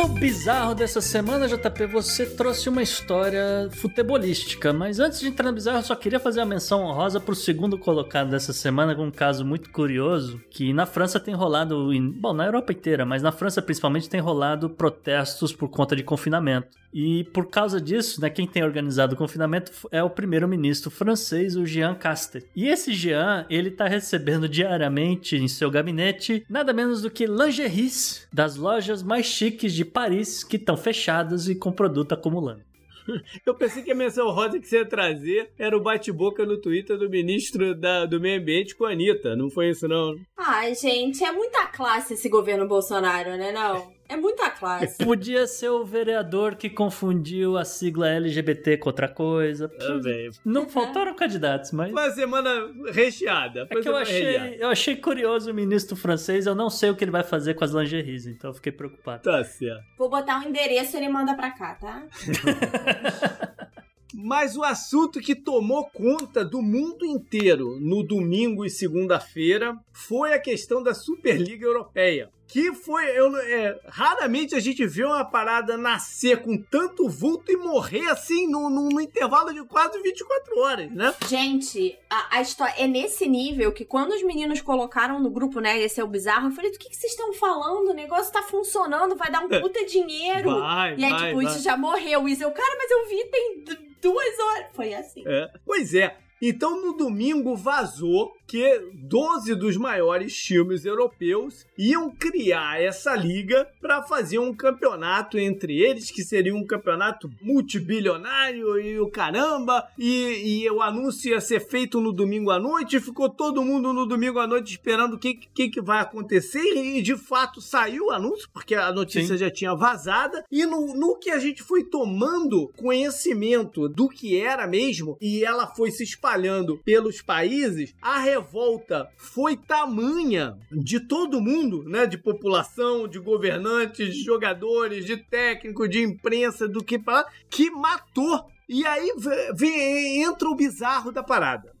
No bizarro dessa semana, JP, você trouxe uma história futebolística. Mas antes de entrar no bizarro, eu só queria fazer uma menção honrosa pro segundo colocado dessa semana, com um caso muito curioso, que na França tem rolado, bom, na Europa inteira, mas na França principalmente tem rolado protestos por conta de confinamento. E por causa disso, né, quem tem organizado o confinamento é o primeiro-ministro francês, o Jean Castex. E esse Jean, ele tá recebendo diariamente em seu gabinete nada menos do que lingeries das lojas mais chiques de Paris que estão fechadas e com produto acumulando. Eu pensei que a menção rosa que você ia trazer era o bate-boca no Twitter do ministro da- do Meio Ambiente com a Anitta. Não foi isso, não? Ai, gente, é muita classe esse governo Bolsonaro, né, não? É muita classe. Podia ser o vereador que confundiu a sigla LGBT com outra coisa. Velho. Não faltaram candidatos, mas. Uma semana recheada. É que eu semana recheada. achei, eu achei curioso o ministro francês. Eu não sei o que ele vai fazer com as lingeries, então eu fiquei preocupado. Tá certo. Vou botar um endereço e ele manda pra cá, tá? Mas o assunto que tomou conta do mundo inteiro no domingo e segunda-feira foi a questão da Superliga Europeia. Que foi. Eu, é, raramente a gente vê uma parada nascer com tanto vulto e morrer assim no intervalo de quase 24 horas, né? Gente, a, a história é nesse nível que quando os meninos colocaram no grupo, né, esse é o bizarro, eu falei, do que, que vocês estão falando? O negócio tá funcionando, vai dar um puta dinheiro. Vai, e aí, vai, tipo, vai. isso já morreu. Isso eu, cara, mas eu vi tem duas horas. Foi assim. É. Pois é. Então, no domingo, vazou que 12 dos maiores times europeus iam criar essa liga para fazer um campeonato entre eles, que seria um campeonato multibilionário e o caramba. E, e o anúncio ia ser feito no domingo à noite. e Ficou todo mundo no domingo à noite esperando o que, que, que vai acontecer. E de fato saiu o anúncio, porque a notícia Sim. já tinha vazada. E no, no que a gente foi tomando conhecimento do que era mesmo, e ela foi se espalhando pelos países, a revolta foi tamanha de todo mundo, né? De população, de governantes, de jogadores, de técnico, de imprensa, do que pra que matou. E aí vê- entra o bizarro da parada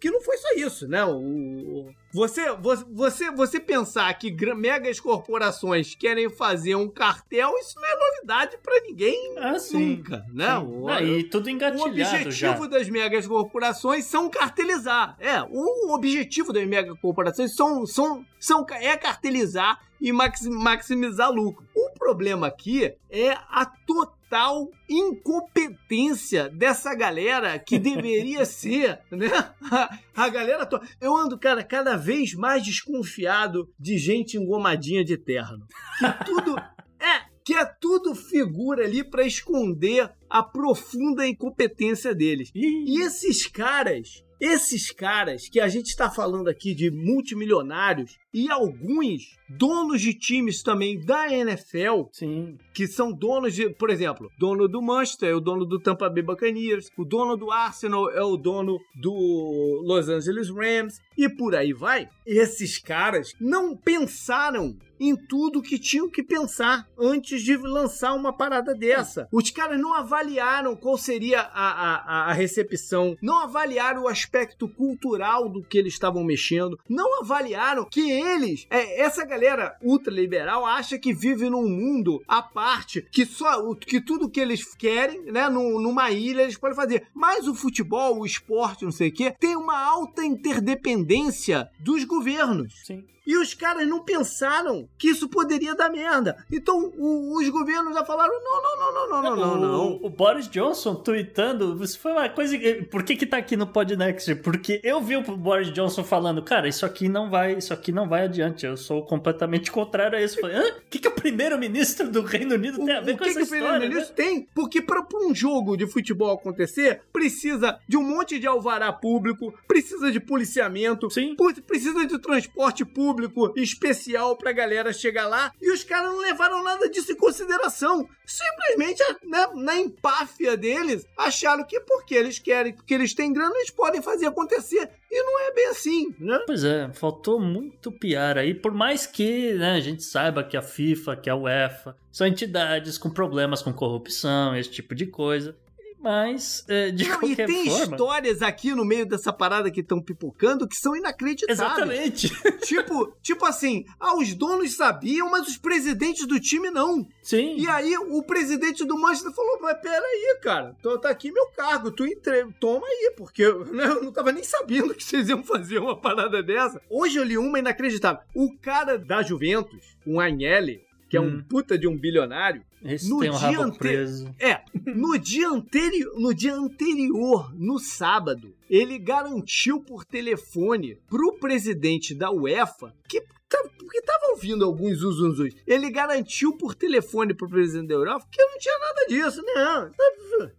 que não foi só isso, né? O, o- você, você, você, pensar que megas corporações querem fazer um cartel, isso não é novidade pra ninguém Ah, sim. nunca, né? Sim. O, Ah, e tudo o engatilhado objetivo já. das megas corporações são cartelizar. É, o objetivo das megas corporações são, são, são, é cartelizar e maxi- maximizar lucro. O problema aqui é a total total incompetência dessa galera que deveria ser, né? A, a galera toda. Eu ando, cara, cada vez mais desconfiado de gente engomadinha de terno. Que tudo. É, que é tudo figura ali para esconder a profunda incompetência deles. E esses caras, esses caras que a gente está falando aqui de multimilionários e alguns donos de times também da NFL, Sim. que são donos de, por exemplo, dono do Manchester é o dono do Tampa Bay Buccaneers, o dono do Arsenal é o dono do Los Angeles Rams e por aí vai. Esses caras não pensaram em tudo que tinham que pensar antes de lançar uma parada dessa. Os caras não avaliaram qual seria a, a, a recepção, não avaliaram o aspecto cultural do que eles estavam mexendo, não avaliaram que eles, é, essa galera ultraliberal acha que vive num mundo à parte, que só que tudo que eles querem, né, num- numa ilha eles podem fazer. Mas o futebol, o esporte, não sei o quê, tem uma alta interdependência dos governos. Sim. E os caras não pensaram que isso poderia dar merda. Então o- os governos já falaram: não, não, não, não, não, não, não, não. O, o Boris Johnson tweetando, isso foi uma coisa. que- Por que que tá aqui no Podnext? Porque eu vi o Boris Johnson falando, cara, isso aqui não vai, isso aqui não vai adiante. Eu sou completamente contrário a isso. Falei, hã? O que, que o primeiro-ministro do Reino Unido O, tem a ver o com que, essa que o história? né? primeiro-ministro tem? Porque para um jogo de futebol acontecer, precisa de um monte de alvará público, precisa de policiamento, Sim. precisa de transporte público especial pra galera chegar lá. E os caras não levaram nada disso em consideração. Simplesmente, né, na empáfia deles, acharam que porque eles querem, porque eles têm grana, eles podem fazer acontecer. E não é bem assim, né? Pois é, faltou muito piar aí, por mais que né, a gente saiba que a FIFA, que a UEFA são entidades com problemas com corrupção, esse tipo de coisa. Mas, é, de Não, e qualquer tem forma. histórias aqui no meio dessa parada que estão pipocando que são inacreditáveis. Exatamente. tipo, tipo assim, ah, os donos sabiam, mas os presidentes do time não. Sim. E aí o presidente do Manchester falou: Mas peraí, cara, tô, tá aqui meu cargo, tu entre... toma aí, porque né, eu não tava nem sabendo que vocês iam fazer uma parada dessa. Hoje eu li uma inacreditável. O cara da Juventus, o Agnelli, que é um Hum. puta de um bilionário, Esse no tem um dia ante- preso. é, no dia anterior, no dia anterior, no sábado, ele garantiu por telefone pro presidente da UEFA que tá- porque tava ouvindo alguns zuzunzus. Ele garantiu por telefone pro presidente da UEFA que não tinha nada disso, não.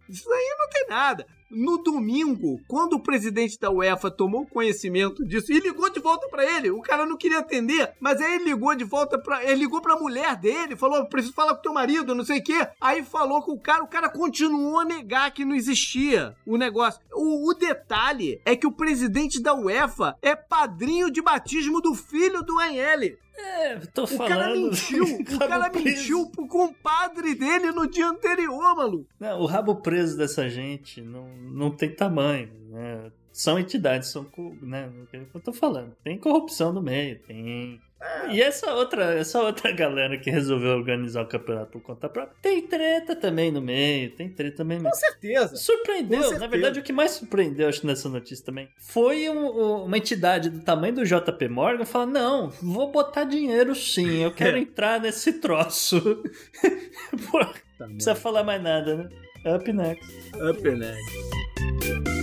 Isso aí não tem nada. No domingo, quando o presidente da UEFA tomou conhecimento disso e ligou de volta pra ele, o cara não queria atender, mas aí ele ligou de volta pra. Ele ligou pra mulher dele, falou: preciso falar com teu marido, não sei o quê. Aí falou com o cara, o cara continuou a negar que não existia o negócio. O, o detalhe é que o presidente da UEFA é padrinho de batismo do filho do Anhele. É, tô O falando. cara mentiu, o cara preso. mentiu pro compadre dele no dia anterior, maluco. Não, o rabo preso dessa gente não, não tem tamanho, né? São entidades, são, né? o que Eu tô falando. Tem corrupção no meio, tem. E essa outra, essa outra galera que resolveu organizar o campeonato por conta própria, tem treta também no meio, tem treta também no meio. Com certeza. Surpreendeu, Com na certeza. verdade, o que mais surpreendeu, acho, nessa notícia também, foi um- um- uma entidade do tamanho do JP Morgan falar: não, vou botar dinheiro sim, eu quero É. entrar nesse troço. Pô, não precisa falar mais nada, né? Up next. Up next.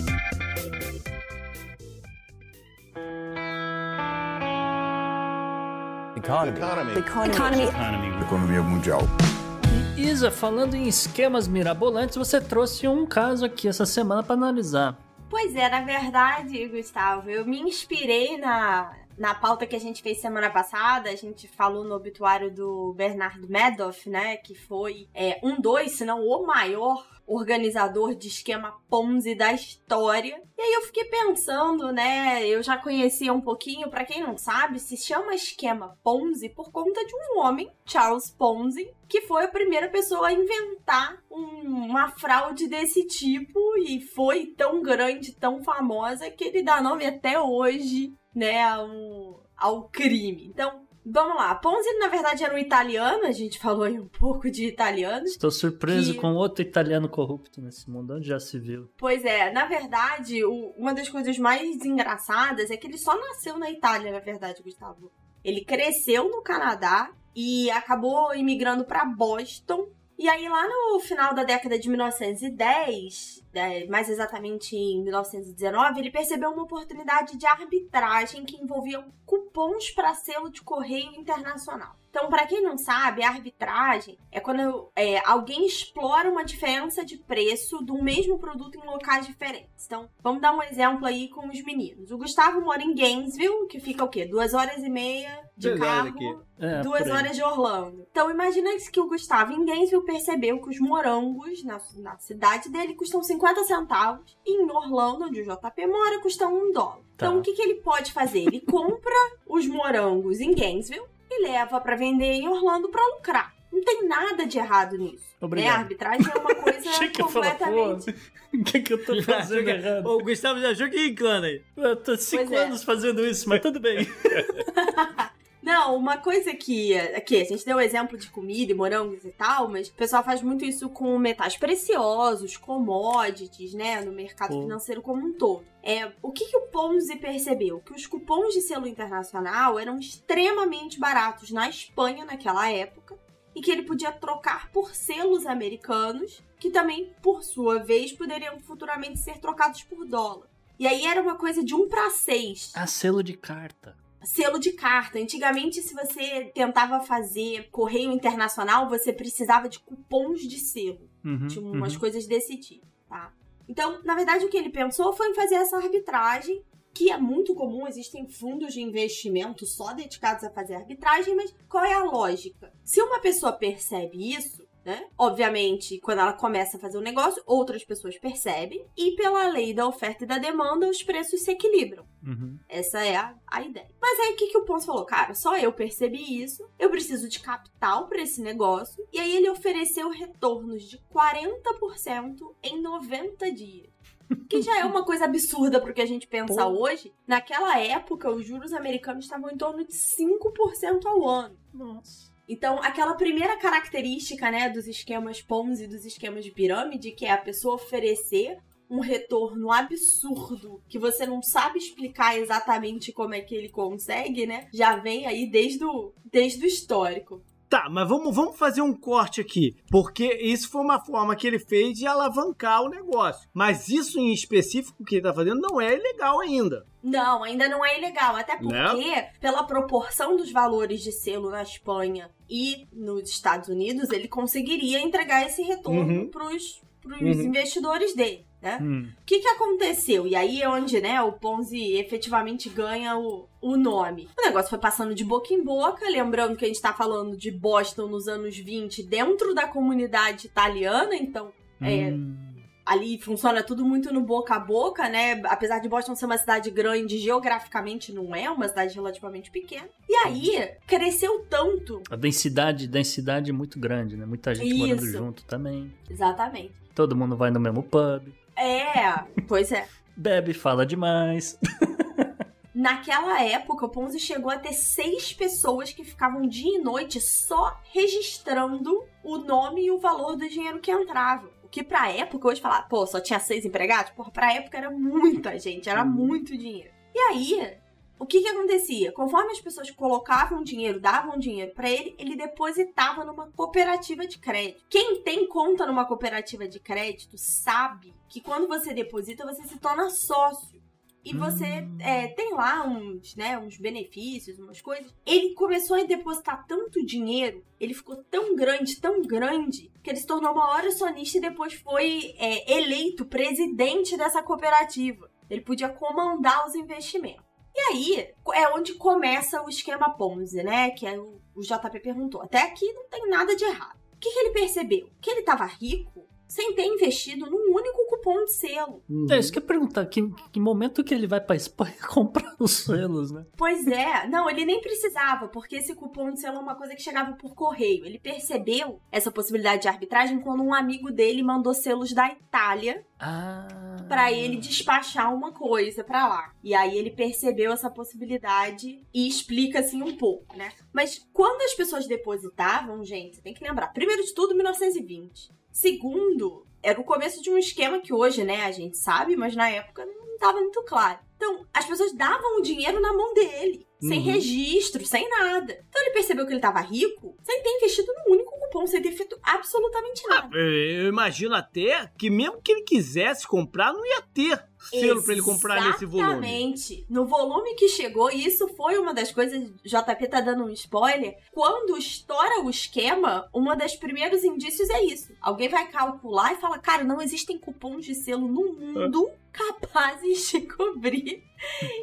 Economy. Economy. Economia mundial. Isa, falando em esquemas mirabolantes, você trouxe um caso aqui essa semana pra analisar. Pois é, na verdade, Gustavo, eu me inspirei na, na pauta que a gente fez semana passada. A gente falou no obituário do Bernard Madoff, né? Que foi é, um dos, se não o maior organizador de esquema Ponzi da história. E aí eu fiquei pensando, né? Eu já conhecia um pouquinho, pra quem não sabe, se chama esquema Ponzi por conta de um homem, Charles Ponzi, que foi a primeira pessoa a inventar um- uma fraude desse tipo e foi tão grande, tão famosa que ele dá nome até hoje, né, ao, ao crime. Então, vamos lá. Ponzi, na verdade, era um italiano, a gente falou aí um pouco de italianos. Estou surpreso Que- com outro italiano corrupto nesse mundo, onde já se viu. Pois é, na verdade, o- uma das coisas mais engraçadas é que ele só nasceu na Itália, na verdade, Gustavo. Ele cresceu no Canadá e acabou imigrando pra Boston. E aí, lá no final da década de 1910, é, mais exatamente em 1919, ele percebeu uma oportunidade de arbitragem que envolvia cupons para selo de correio internacional. Então, para quem não sabe, a arbitragem é quando é, alguém explora uma diferença de preço do mesmo produto em locais diferentes. Então, vamos dar um exemplo aí com os meninos. O Gustavo mora em Gainesville, que fica o quê? Duas horas e meia de carro, É, duas horas de Orlando. Então, imagina que o Gustavo em Gainesville percebeu que os morangos na, na cidade dele custam 50 centavos e em Orlando, onde o JP mora, custam um dólar. Tá. Então, o que, que ele pode fazer? Ele compra os morangos em Gainesville e leva pra vender em Orlando pra lucrar. Não tem nada de errado nisso. Né? Obrigado. A arbitragem é uma coisa Achei que completamente. o que, que eu tô fazendo errado? O Gustavo já achou que encana aí. Eu tô cinco Pois é. anos fazendo isso, mas tudo bem. Não, uma coisa que. Aqui, a gente deu o exemplo de comida e morangos e tal, mas o pessoal faz muito isso com metais preciosos, commodities, né? No mercado Pô. financeiro como um todo. É, o que, que o Ponzi percebeu? Que os cupons de selo internacional eram extremamente baratos na Espanha naquela época e que ele podia trocar por selos americanos, que também, por sua vez, poderiam futuramente ser trocados por dólar. E aí era uma coisa de um para seis Ah, selo de carta. Selo de carta. Antigamente, se você tentava fazer correio internacional, você precisava de cupons de selo. Uhum, Tinha umas uhum. coisas desse tipo, tá? Então, na verdade, o que ele pensou foi em fazer essa arbitragem, que é muito comum, existem fundos de investimento só dedicados a fazer arbitragem, mas qual é a lógica? Se uma pessoa percebe isso, né? Obviamente, quando ela começa a fazer o negócio, outras pessoas percebem, e pela lei da oferta e da demanda, os preços se equilibram. Uhum. Essa é a, a ideia. Mas aí o que, que o Ponce falou? Cara, só eu percebi isso, eu preciso de capital para esse negócio. E aí ele ofereceu retornos de 40% em 90 dias. Que já é uma coisa absurda pro que a gente pensa Pô. hoje. Naquela época, os juros americanos estavam em torno de 5% ao ano. Nossa. Então, aquela primeira característica, né, dos esquemas Ponzi, dos esquemas de pirâmide, que é a pessoa oferecer um retorno absurdo que você não sabe explicar exatamente como é que ele consegue, né? Já vem aí desde o, desde o histórico. Tá, mas vamos, vamos fazer um corte aqui. Porque isso foi uma forma que ele fez de alavancar o negócio. Mas isso em específico que ele tá fazendo não é ilegal ainda. Não, ainda não é ilegal. Até porque, pela proporção dos valores de selo na Espanha e nos Estados Unidos, ele conseguiria entregar esse retorno Uhum. pros, pros Uhum. investidores dele, né? Hum. O que, que aconteceu? E aí é onde, né, o Ponzi efetivamente ganha o, o nome. O negócio foi passando de boca em boca, lembrando que a gente tá falando de Boston nos anos 20, dentro da comunidade italiana, então É. Hum. ali funciona tudo muito no boca a boca, né? Apesar de Boston ser uma cidade grande, geograficamente não é, uma cidade relativamente pequena. E aí, cresceu tanto. A densidade, densidade é muito grande, né? Muita gente morando Isso. junto também. Exatamente. Todo mundo vai no mesmo pub. É, pois é. Bebe, fala demais. Naquela época, o Ponzi chegou a ter seis pessoas que ficavam dia e noite só registrando o nome e o valor do dinheiro que entrava. O que pra época, hoje falar, pô, só tinha seis empregados? Porra, pra época era muita gente, era muito dinheiro. E aí, o que que acontecia? Conforme as pessoas colocavam dinheiro, davam dinheiro pra ele, ele depositava numa cooperativa de crédito. Quem tem conta numa cooperativa de crédito sabe que quando você deposita, você se torna sócio e você é, tem lá uns, né, uns benefícios, umas coisas. Ele começou a depositar tanto dinheiro, ele ficou tão grande, tão grande, que ele se tornou uma hora sonista e depois foi é, eleito presidente dessa cooperativa. Ele podia comandar os investimentos. E aí é onde começa o esquema Ponzi, né? Que é o, JP perguntou. Até aqui não tem nada de errado. O que, que ele percebeu? Que ele estava rico sem ter investido num único cupom de selo. É isso que eu ia perguntar. Que, que momento que ele vai pra Espanha comprar os selos, né? Pois é, não, ele nem precisava, porque esse cupom de selo é uma coisa que chegava por correio. Ele percebeu essa possibilidade de arbitragem quando um amigo dele mandou selos da Itália Ah. pra ele despachar uma coisa pra lá. E aí ele percebeu essa possibilidade e explica assim um pouco, né? Mas quando as pessoas depositavam, gente, você tem que lembrar, primeiro de tudo, 1920. Segundo, era o começo de um esquema que hoje, né, a gente sabe, mas na época não estava muito claro. Então, as pessoas davam o dinheiro na mão dele, sem Uhum. registro, sem nada. Então ele percebeu que ele estava rico sem ter investido num único Ponce ter feito absolutamente nada. Eu imagino até que mesmo que ele quisesse comprar, não ia ter selo pra ele comprar nesse volume. Exatamente. No volume que chegou, e isso foi uma das coisas, JP tá dando um spoiler, quando estoura o esquema, uma das primeiros indícios é isso. Alguém vai calcular e fala, cara, não existem cupons de selo no mundo capazes de cobrir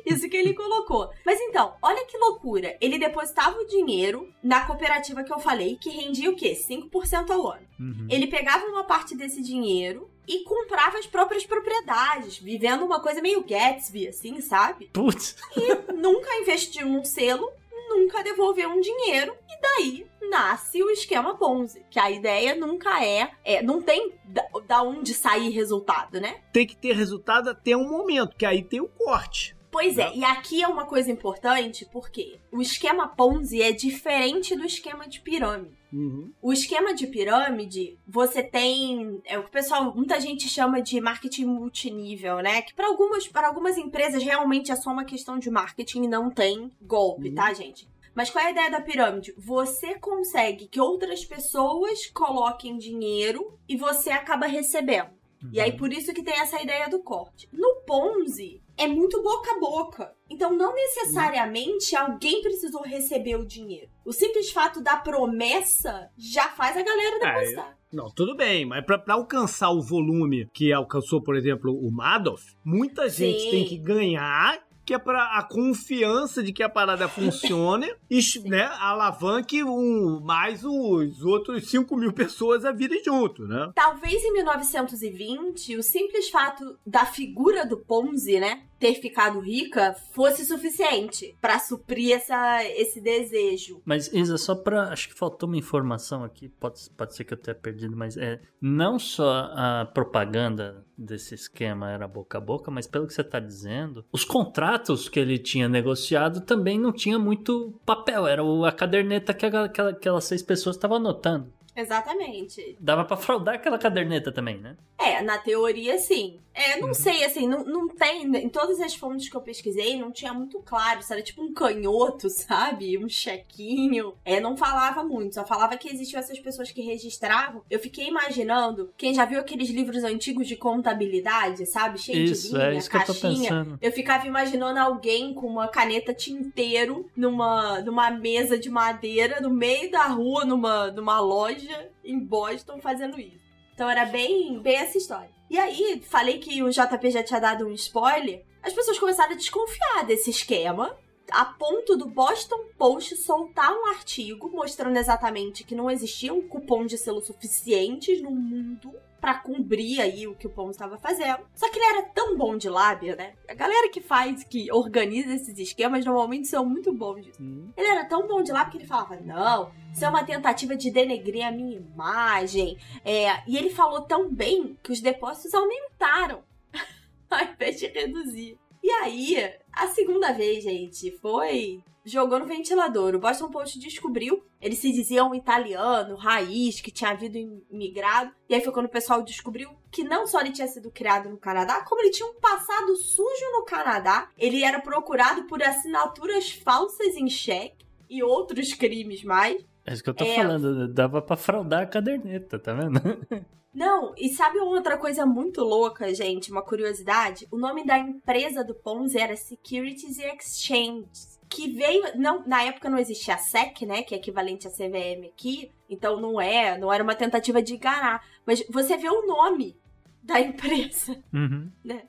isso que ele colocou. Mas então, olha que loucura. Ele depositava o dinheiro na cooperativa que eu falei, que rendia o quê? 5% ao ano. Uhum. Ele pegava uma parte desse dinheiro e comprava as próprias propriedades, vivendo uma coisa meio Gatsby, assim, sabe? Putz. E nunca investiu num selo, nunca devolveu um dinheiro, e daí nasce o esquema Ponzi. Que a ideia nunca é. é não tem da, da onde sair resultado, né? Tem que ter resultado até um momento, que aí tem o corte. Pois é, e aqui é uma coisa importante, porque o esquema Ponzi é diferente do esquema de pirâmide. Uhum. O esquema de pirâmide, você tem. É o que o pessoal, muita gente chama de marketing multinível, né? Que para algumas, algumas empresas realmente é só uma questão de marketing e não tem golpe, Uhum. tá, gente? Mas qual é a ideia da pirâmide? Você consegue que outras pessoas coloquem dinheiro e você acaba recebendo. E aí, por isso que tem essa ideia do corte. No Ponzi, é muito boca a boca. Então, não necessariamente alguém precisou receber o dinheiro. O simples fato da promessa já faz a galera depositar. Não, tudo bem, mas pra alcançar o volume que alcançou, por exemplo, o Madoff, muita gente Sim. tem que ganhar, que é pra a confiança de que a parada funcione e né, alavanque um, mais os outros 5 mil pessoas a virem junto, né? Talvez em 1920, o simples fato da figura do Ponzi, né, ter ficado rica, fosse suficiente pra suprir essa, esse desejo. Mas, Isa, só pra. Acho que faltou uma informação aqui, pode, pode ser que eu tenha perdido, mas é. Não só a propaganda desse esquema era boca a boca, mas pelo que você tá dizendo, os contratos que ele tinha negociado também não tinha muito papel, era o- a caderneta que aquelas seis pessoas estavam anotando. Exatamente. Dava pra fraudar aquela caderneta também, né? É, na teoria, sim. É, não sei, assim, não, não tem. Em todas as fontes que eu pesquisei, não tinha muito claro. Se era tipo um canhoto, sabe? Um chequinho. É, não falava muito. Só falava que existiam essas pessoas que registravam. Eu fiquei imaginando. Quem já viu aqueles livros antigos de contabilidade, sabe? Cheio Isso, de linha, é isso que eu tô caixinha. pensando. Eu ficava imaginando alguém com uma caneta tinteiro numa, numa mesa de madeira no meio da rua, numa, numa loja em Boston, fazendo isso. Então era bem, bem essa história. E aí, falei que o JP já tinha dado um spoiler. As pessoas começaram a desconfiar desse esquema. A ponto do Boston Post soltar um artigo mostrando exatamente que não existiam cupom de selo suficientes no mundo pra cumprir aí o que o Pom estava fazendo. Só que ele era tão bom de lábia, né? A galera que faz, que organiza esses esquemas, normalmente são muito bons disso. Ele era tão bom de lábia que ele falava: não, isso é uma tentativa de denegrir a minha imagem. É, e ele falou tão bem que os depósitos aumentaram ao invés de reduzir. E aí, a segunda vez, gente, foi. Jogou no ventilador. O Boston Post descobriu. Eles se diziam italiano, raiz, que tinha havido imigrado. E aí foi quando o pessoal descobriu que não só ele tinha sido criado no Canadá, como ele tinha um passado sujo no Canadá. Ele era procurado por assinaturas falsas em cheque e outros crimes mais. É isso que eu tô É. falando, dava pra fraudar a caderneta, tá vendo? Não, e sabe outra coisa muito louca, gente? Uma curiosidade? O nome da empresa do Ponzi era Securities Exchange. Que veio. Não, na época não existia a SEC, né? Que é equivalente a CVM aqui. Então não é, não era uma tentativa de enganar. Mas você vê o nome da empresa. Uhum. Né?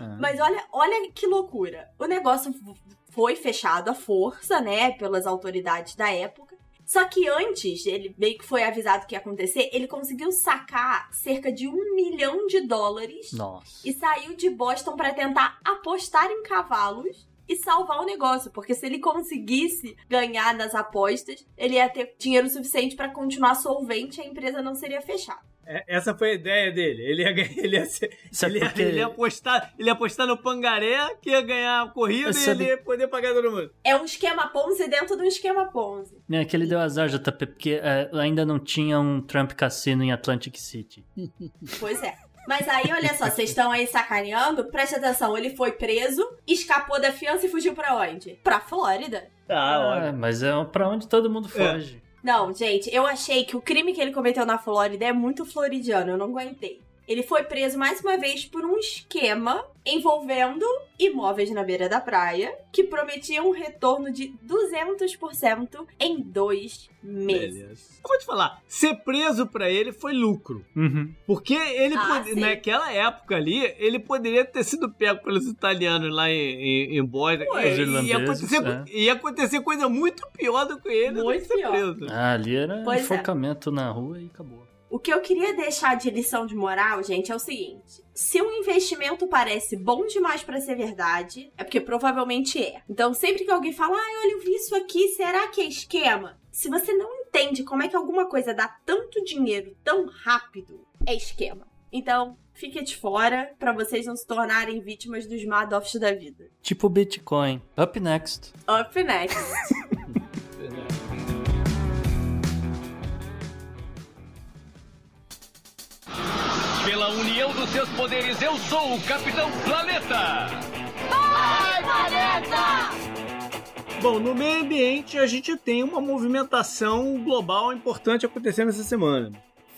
Ah. Mas olha, olha que loucura. O negócio foi fechado à força, né, pelas autoridades da época. Só que antes, ele meio que foi avisado que ia acontecer, ele conseguiu sacar cerca de um milhão de dólares Nossa. e saiu de Boston para tentar apostar em cavalos e salvar o negócio, porque se ele conseguisse ganhar nas apostas, ele ia ter dinheiro suficiente para continuar solvente e a empresa não seria fechada. É, Essa foi a ideia dele. Ele ia, ele ia, ser- ele ia, por quê? ele ia apostar, ele ia apostar no Pangaré, que ia ganhar a corrida e ele ia poder pagar todo mundo. É um esquema Ponzi dentro de um esquema Ponzi. É que ele deu azar, JP, porque é, ainda não tinha um Trump Cassino em Atlantic City. Pois é. Mas aí, olha só, vocês estão aí sacaneando. Preste atenção, ele foi preso, escapou da fiança e fugiu pra onde? Pra Flórida. Ah, É, mas é pra onde todo mundo foge. Não, gente, eu achei que o crime que ele cometeu na Flórida é muito floridiano, eu não aguentei. Ele foi preso mais uma vez por um esquema envolvendo imóveis na beira da praia que prometiam um retorno de 200% em dois meses. Beleza. Eu vou te falar, ser preso pra ele foi lucro. Uhum. Porque ele, Ah, pode- naquela época ali, ele poderia ter sido pego pelos italianos lá em, em, em. Ué, os ia, irlandeses, acontecer, é. ia acontecer coisa muito pior do que ele do Muito que ser pior. preso. Ah, ali era Pois é. enforcamento na rua e acabou. O que eu queria deixar de lição de moral, gente, é o seguinte: se um investimento parece bom demais pra ser verdade, é porque provavelmente é. Então, sempre que alguém fala, ai, olha, eu vi isso aqui, será que é esquema? Se você não entende como é que alguma coisa dá tanto dinheiro tão rápido, é esquema. Então, fique de fora pra vocês não se tornarem vítimas dos Madoffs da vida. Tipo Bitcoin. Up next. Up next. Pela união dos seus poderes, eu sou o Capitão Planeta! Bom, no meio ambiente a gente tem uma movimentação global importante acontecendo essa semana.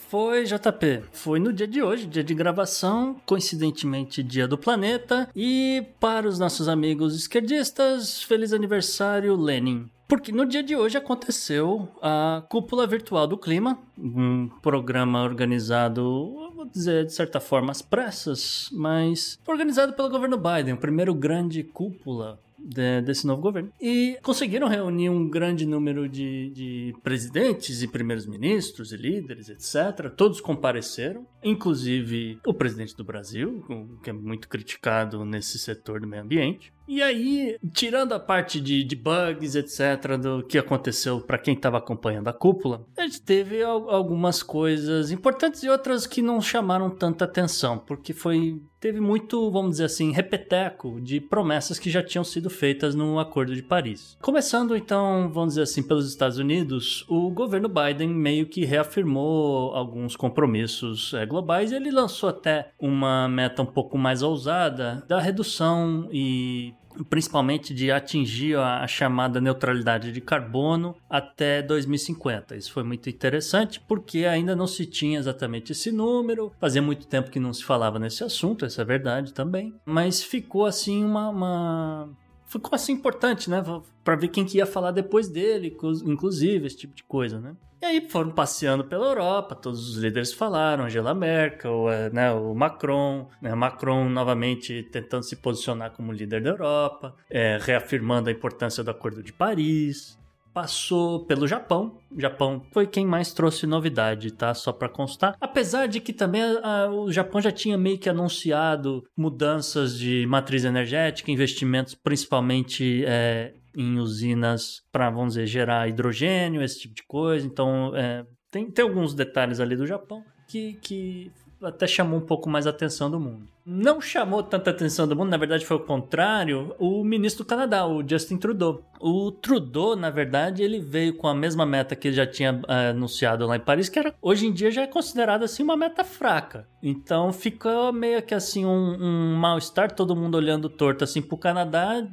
Foi, JP. Foi no dia de hoje, dia de gravação, coincidentemente dia do planeta. E para os nossos amigos esquerdistas, feliz aniversário, Lenin. Porque no dia de hoje aconteceu a Cúpula Virtual do Clima, um programa organizado, vou dizer de certa forma às pressas, mas organizado pelo governo Biden, o primeiro grande cúpula de- desse novo governo. E conseguiram reunir um grande número de, de presidentes e primeiros ministros e líderes, etc. Todos compareceram, inclusive o presidente do Brasil, que é muito criticado nesse setor do meio ambiente. E aí, tirando a parte de, de bugs, etc., do que aconteceu para quem estava acompanhando a cúpula, a gente teve al- algumas coisas importantes e outras que não chamaram tanta atenção, porque foi teve muito, vamos dizer assim, repeteco de promessas que já tinham sido feitas no Acordo de Paris. Começando então, vamos dizer assim, pelos Estados Unidos, o governo Biden meio que reafirmou alguns compromissos eh, globais e ele lançou até uma meta um pouco mais ousada da redução e principalmente de atingir a, chamada neutralidade de carbono até 2050. Isso foi muito interessante porque ainda não se tinha exatamente esse número, fazia muito tempo que não se falava nesse assunto, essa é verdade também, mas ficou assim uma, uma... ficou assim importante, né, para ver quem que ia falar depois dele, inclu- inclusive esse tipo de coisa, né? E aí foram passeando pela Europa, todos os líderes falaram, Angela Merkel, eh, né, o Macron, né, Macron novamente tentando se posicionar como líder da Europa, eh, reafirmando a importância do Acordo de Paris. Passou pelo Japão. O Japão foi quem mais trouxe novidade, tá? Só para constar. Apesar de que também ah, o Japão já tinha meio que anunciado mudanças de matriz energética, investimentos principalmente eh, em usinas para, vamos dizer, gerar hidrogênio, esse tipo de coisa. Então, é, tem, tem alguns detalhes ali do Japão que, que até chamou um pouco mais a atenção do mundo. Não chamou tanta atenção do mundo, na verdade foi o contrário, o ministro do Canadá, o Justin Trudeau. O Trudeau, na verdade, ele veio com a mesma meta que ele já tinha ah, anunciado lá em Paris, que era, hoje em dia já é considerada assim uma meta fraca. Então ficou meio que assim um, um mal-estar, todo mundo olhando torto assim pro Canadá,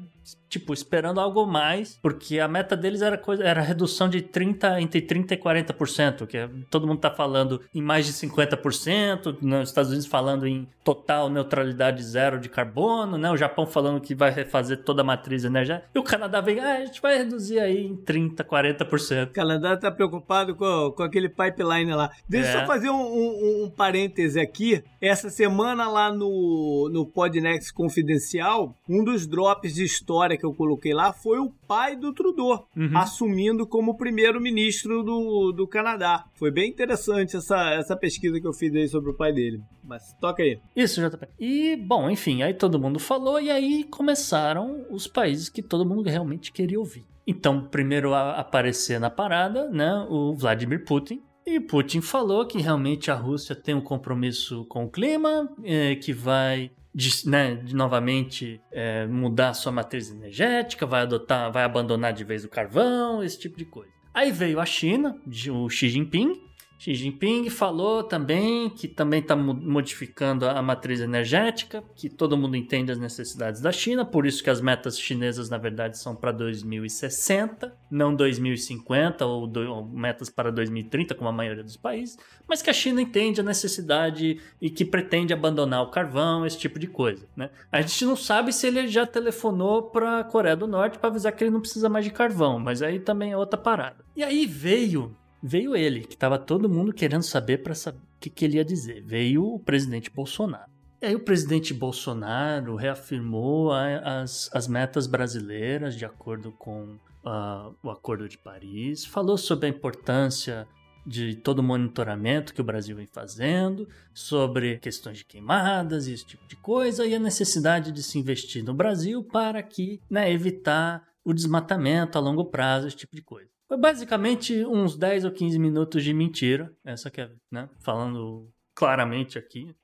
tipo, esperando algo mais, porque a meta deles era coisa, era redução de 30, entre 30 e 40%, que é- todo mundo tá falando em mais de 50%, nos Estados Unidos falando em total neutralidade zero de carbono, né? O Japão falando que vai refazer toda a matriz energética, e o Canadá vem, ah, a gente vai reduzir aí em 30, 40%. O Canadá tá preocupado com, com aquele pipeline lá. Deixa eu É. só fazer um, um, um parêntese aqui. Essa semana lá no, no Podnext Confidencial, um dos drops de história que eu coloquei lá foi o pai do Trudeau, Uhum. assumindo como primeiro-ministro do, do Canadá. Foi bem interessante essa, essa pesquisa que eu fiz aí sobre o pai dele. Mas toca aí. Isso, JP. E, bom, enfim, aí todo mundo falou e aí começaram os países que todo mundo realmente queria ouvir. Então, primeiro a aparecer na parada, né, o Vladimir Putin. E Putin falou que realmente a Rússia tem um compromisso com o clima, eh, que vai de- né, de novamente eh, mudar sua matriz energética, vai adotar, vai abandonar de vez o carvão, esse tipo de coisa. Aí veio a China, o Xi Jinping, Xi Jinping falou também que também está modificando a matriz energética, que todo mundo entende as necessidades da China, por isso que as metas chinesas, na verdade, são para 2060, não 2050 ou, do, ou metas para 2030, como a maioria dos países, mas que a China entende a necessidade e que pretende abandonar o carvão, esse tipo de coisa. Né? A gente não sabe se ele já telefonou para a Coreia do Norte para avisar que ele não precisa mais de carvão, mas aí também é outra parada. E aí veio veio ele, que estava todo mundo querendo saber para saber o que, que ele ia dizer. Veio o presidente Bolsonaro. E aí o presidente Bolsonaro reafirmou as, as metas brasileiras de acordo com uh, o Acordo de Paris, falou sobre a importância de todo o monitoramento que o Brasil vem fazendo, sobre questões de queimadas e esse tipo de coisa, e a necessidade de se investir no Brasil para que, né, evitar o desmatamento a longo prazo, esse tipo de coisa. Foi basicamente uns 10 ou 15 minutos de mentira, essa que é, né, falando claramente aqui.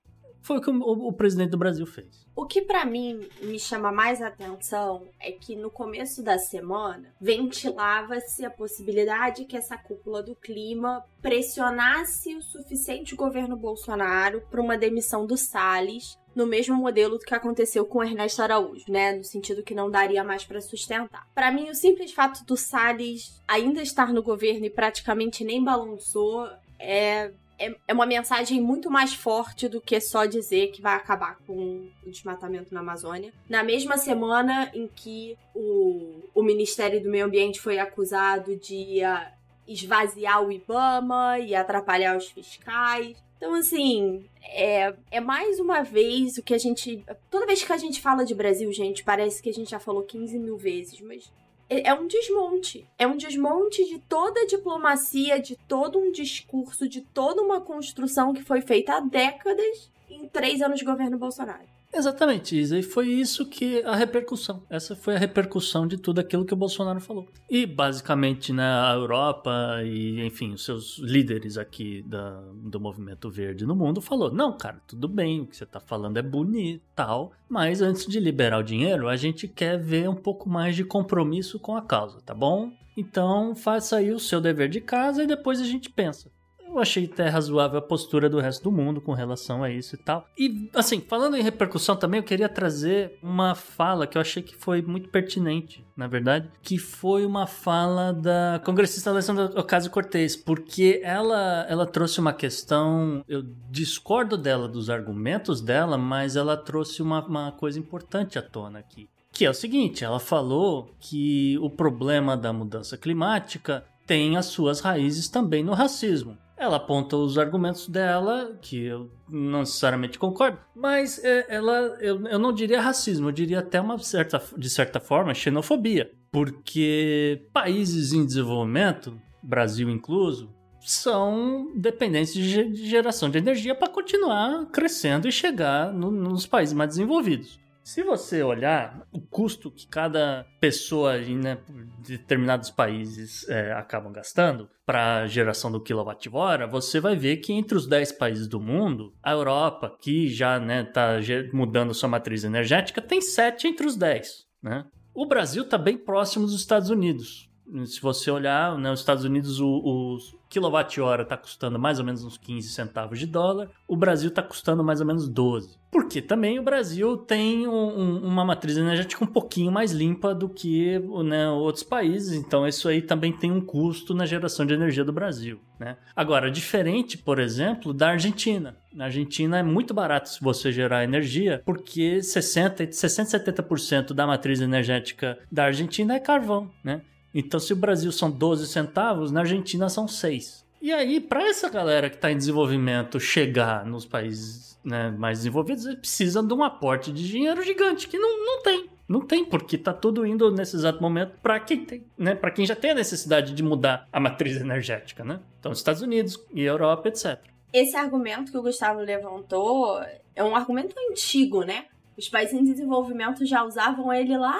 Foi o que o, o, presidente do Brasil fez. O que para mim me chama mais atenção é que no começo da semana ventilava-se a possibilidade que essa cúpula do clima pressionasse o suficiente o governo Bolsonaro para uma demissão do Salles no mesmo modelo do que aconteceu com Ernesto Araújo, né? No sentido que não daria mais para sustentar. Para mim, o simples fato do Salles ainda estar no governo e praticamente nem balançou é é, é uma mensagem muito mais forte do que só dizer que vai acabar com o desmatamento na Amazônia. Na mesma semana em que o, o Ministério do Meio Ambiente foi acusado de uh, esvaziar o IBAMA e atrapalhar os fiscais. Então, assim, é, é mais uma vez o que a gente. Toda vez que a gente fala de Brasil, gente, parece que a gente já falou 15 mil vezes, mas é, é um desmonte. É um desmonte de toda a diplomacia, de todo um discurso, de toda uma construção que foi feita há décadas em três anos de governo Bolsonaro. Exatamente, Isa. E foi isso que a repercussão. Essa foi a repercussão de tudo aquilo que o Bolsonaro falou. E basicamente, né, a Europa e, enfim, os seus líderes aqui da, do movimento verde no mundo falou: não, cara, tudo bem, o que você tá falando é bonito tal, mas antes de liberar o dinheiro, a gente quer ver um pouco mais de compromisso com a causa, tá bom? Então faça aí o seu dever de casa e depois a gente pensa eu achei até razoável a postura do resto do mundo com relação a isso e tal. E, assim, falando em repercussão também, eu queria trazer uma fala que eu achei que foi muito pertinente, na verdade, que foi uma fala da congressista Alessandra Ocasio-Cortez, porque ela, ela trouxe uma questão, eu discordo dela, dos argumentos dela, mas ela trouxe uma, uma coisa importante à tona aqui. Que é o seguinte, ela falou que o problema da mudança climática tem as suas raízes também no racismo. Ela aponta os argumentos dela, que eu não necessariamente concordo, mas é, ela, eu, eu não diria racismo, eu diria até uma certa, de certa forma, xenofobia. Porque países em desenvolvimento, Brasil incluso, são dependentes de geração de energia para continuar crescendo e chegar no, nos países mais desenvolvidos. Se você olhar o custo que cada pessoa em né, determinados países é, acabam gastando para geração do quilowatt-hora, você vai ver que entre os 10 países do mundo, a Europa, que já está né, tá mudando sua matriz energética, tem 7 entre os 10. Né? O Brasil está bem próximo dos Estados Unidos. Se você olhar, né, os Estados Unidos, o quilowatt-hora está custando mais ou menos uns 15 centavos de dólar, o Brasil está custando mais ou menos 12. Porque também o Brasil tem um, uma matriz energética um pouquinho mais limpa do que né, outros países, então isso aí também tem um custo na geração de energia do Brasil. Né? Agora, diferente, por exemplo, da Argentina. Na Argentina é muito barato se você gerar energia, porque 60, 60 70% da matriz energética da Argentina é carvão, né? Então, se o Brasil são 12 centavos, na Argentina são 6. E aí, para essa galera que está em desenvolvimento chegar nos países né, mais desenvolvidos, eles precisam de um aporte de dinheiro gigante, que não, não tem. Não tem, porque está tudo indo nesse exato momento para quem tem, né? Para quem já tem a necessidade de mudar a matriz energética, né? Então, Estados Unidos e Europa, etc. Esse argumento que o Gustavo levantou é um argumento antigo, né? Os países em desenvolvimento já usavam ele lá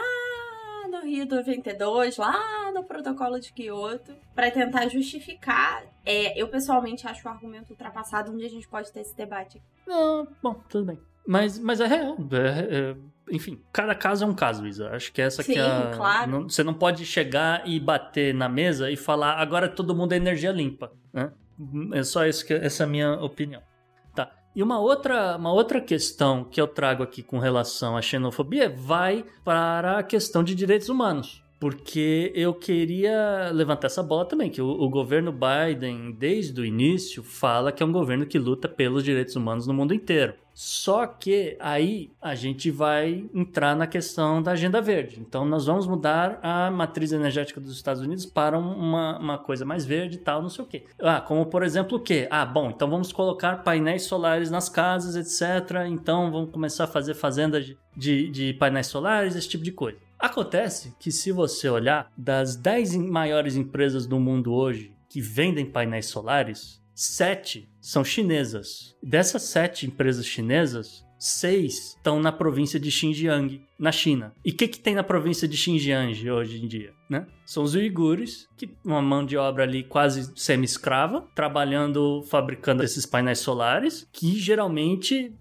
Rio 92, lá no protocolo de Kyoto, para tentar justificar. É, eu pessoalmente acho o argumento ultrapassado, onde a gente pode ter esse debate. Não, bom, tudo bem. Mas, mas é real. É, é, enfim, cada caso é um caso, Isa. Acho que essa Sim, que é a. Claro. Não, você não pode chegar e bater na mesa e falar agora todo mundo é energia limpa. Né? É só isso que, essa é a minha opinião. E uma outra, uma outra questão que eu trago aqui com relação à xenofobia vai para a questão de direitos humanos. Porque eu queria levantar essa bola também, que o, o, governo Biden, desde o início, fala que é um governo que luta pelos direitos humanos no mundo inteiro. Só que aí a gente vai entrar na questão da agenda verde. Então nós vamos mudar a matriz energética dos Estados Unidos para uma, uma coisa mais verde e tal, não sei o quê. Ah, como por exemplo o quê? Ah, bom, então vamos colocar painéis solares nas casas, etc. Então vamos começar a fazer fazendas de, de, de painéis solares, esse tipo de coisa. Acontece que se você olhar das 10 maiores empresas do mundo hoje que vendem painéis solares, sete são chinesas. Dessas sete empresas chinesas, seis estão na província de Xinjiang, na China. E o que, que tem na província de Xinjiang hoje em dia? Né? São os uigures, que uma mão de obra ali quase semi-escrava, trabalhando, fabricando esses painéis solares, que geralmente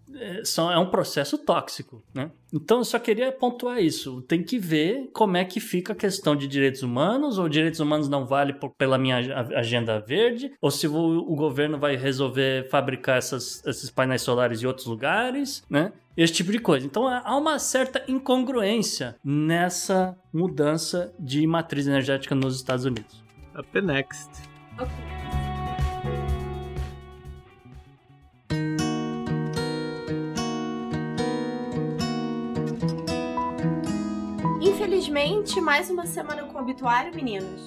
são, é um processo tóxico, né? Então eu só queria pontuar isso. Tem que ver como é que fica a questão de direitos humanos, ou direitos humanos não vale por, pela minha agenda verde, ou se o, o governo vai resolver fabricar essas, esses painéis solares em outros lugares, né? Esse tipo de coisa. Então há uma certa incongruência nessa mudança de matriz energética nos Estados Unidos. Up next. Infelizmente, mais uma semana com o obituário, meninos.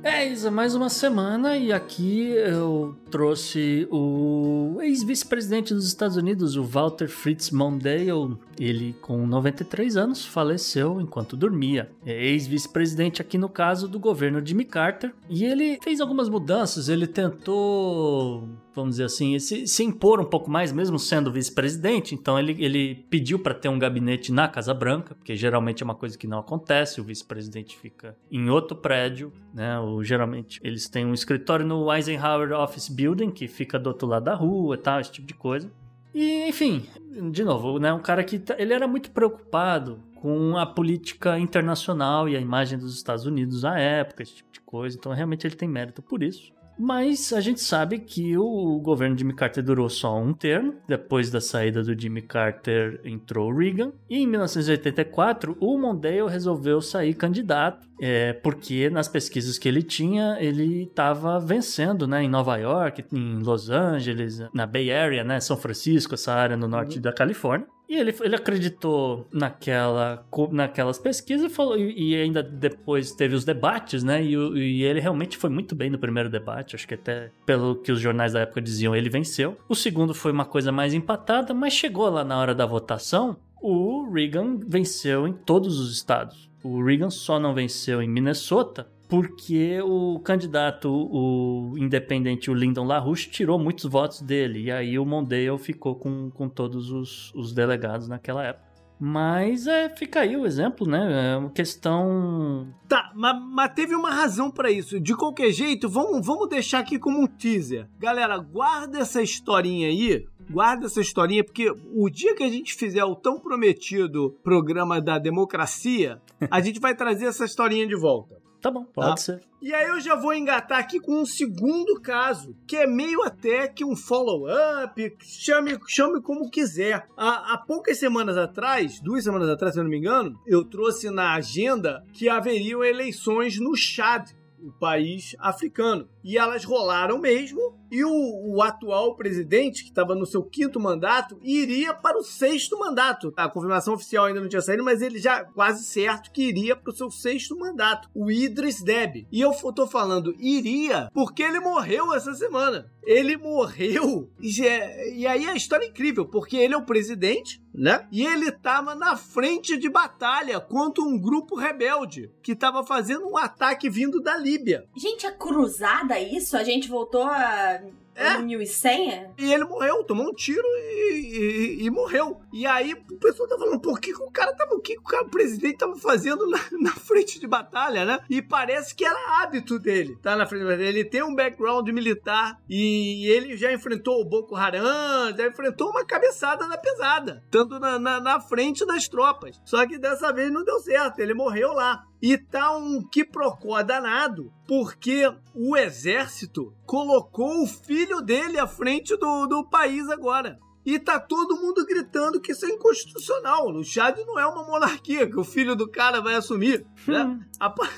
É, Isa, mais uma semana e aqui eu trouxe o ex-vice-presidente dos Estados Unidos, o Walter Fritz Mondale. Ele, com 93 anos, faleceu enquanto dormia. É ex-vice-presidente aqui no caso do governo Jimmy Carter. E ele fez algumas mudanças, ele tentou vamos dizer assim, se, se impor um pouco mais, mesmo sendo vice-presidente. Então ele, ele pediu para ter um gabinete na Casa Branca, porque geralmente é uma coisa que não acontece. O vice-presidente fica em outro prédio, né? Ou geralmente eles têm um escritório no Eisenhower Office Building, que fica do outro lado da rua e tal, esse tipo de coisa. E, enfim, de novo, né? Um cara que tá, ele era muito preocupado com a política internacional e a imagem dos Estados Unidos à época, esse tipo de coisa. Então, realmente ele tem mérito por isso. Mas a gente sabe que o governo de Jimmy Carter durou só um termo. Depois da saída do Jimmy Carter, entrou o Reagan. E em 1984, o Mondale resolveu sair candidato, é, porque nas pesquisas que ele tinha, ele estava vencendo né, em Nova York, em Los Angeles, na Bay Area, né, São Francisco, essa área no norte uhum. da Califórnia. E ele, ele acreditou naquela, naquelas pesquisas e, falou, e, ainda depois teve os debates, né? E, e, ele realmente foi muito bem no primeiro debate. Acho que até pelo que os jornais da época diziam, ele venceu. O segundo foi uma coisa mais empatada, mas chegou lá na hora da votação, o Reagan venceu em todos os estados. O Reagan só não venceu em Minnesota porque o candidato, o independente, o Lyndon LaRouche, tirou muitos votos dele. E aí o Mondale ficou com, com todos os, os delegados naquela época. Mas é, fica aí o exemplo, né? É uma questão. Tá, mas, mas teve uma razão para isso. De qualquer jeito, vamos, vamos deixar aqui como um teaser. Galera, guarda essa historinha aí. Guarda essa historinha, porque o dia que a gente fizer o tão prometido programa da democracia, a gente vai trazer essa historinha de volta. Tá bom, pode tá? ser. E aí eu já vou engatar aqui com um segundo caso, que é meio até que um follow-up, chame, chame como quiser. Há, há, poucas semanas atrás, duas semanas atrás, se eu não me engano, eu trouxe na agenda que haveriam eleições no Chad, o país africano. E elas rolaram mesmo, e o, o atual presidente, que estava no seu quinto mandato, iria para o sexto mandato. A confirmação oficial ainda não tinha saído, mas ele já quase certo que iria para o seu sexto mandato, o Idris Deby. E eu tô falando iria porque ele morreu essa semana. Ele morreu. E, é, e aí a história é incrível, porque ele é o presidente, né? E ele estava na frente de batalha contra um grupo rebelde que estava fazendo um ataque vindo da Líbia. Gente, é cruzada isso? A gente voltou a é. 1100? É? E ele morreu, tomou um tiro e, e, e, morreu. E aí o pessoal tá falando, por que, que o cara tava. O que, que o, cara, o presidente tava fazendo na, na, frente de batalha, né? E parece que era hábito dele, tá? Na frente de batalha. Ele tem um background militar e ele já enfrentou o Boko Haram, já enfrentou uma cabeçada na pesada, tanto na, na, na frente das tropas. Só que dessa vez não deu certo, ele morreu lá. E tá um quiprocó danado, porque o exército colocou o filho dele à frente do, do país agora. E tá todo mundo gritando que isso é inconstitucional. O Chad não é uma monarquia, que o filho do cara vai assumir. Né? a, pa-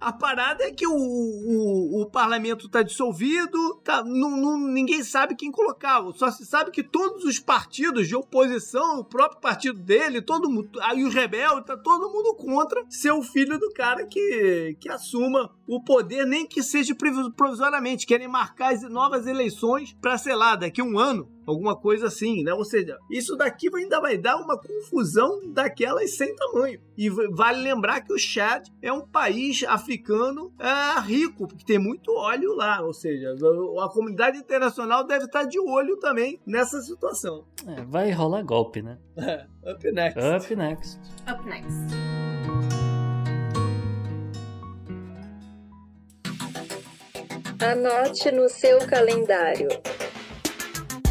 a parada é que o, o, o parlamento tá dissolvido, tá, não, não- ninguém sabe quem colocar. Só se sabe que todos os partidos de oposição, o próprio partido dele, todo mundo, aí os rebeldes, tá todo mundo contra ser o filho do cara que, que assuma o poder, nem que seja provis- provisoriamente. Querem marcar as novas eleições para, sei lá, daqui a um ano alguma coisa assim, né? Ou seja, isso daqui ainda vai dar uma confusão daquelas sem tamanho. E vale lembrar que o Chad é um país africano é, rico, porque tem muito óleo lá. Ou seja, a a comunidade internacional deve estar de olho também nessa situação. É, vai rolar golpe, né? Up next. Up next. Up next. Anote no seu calendário.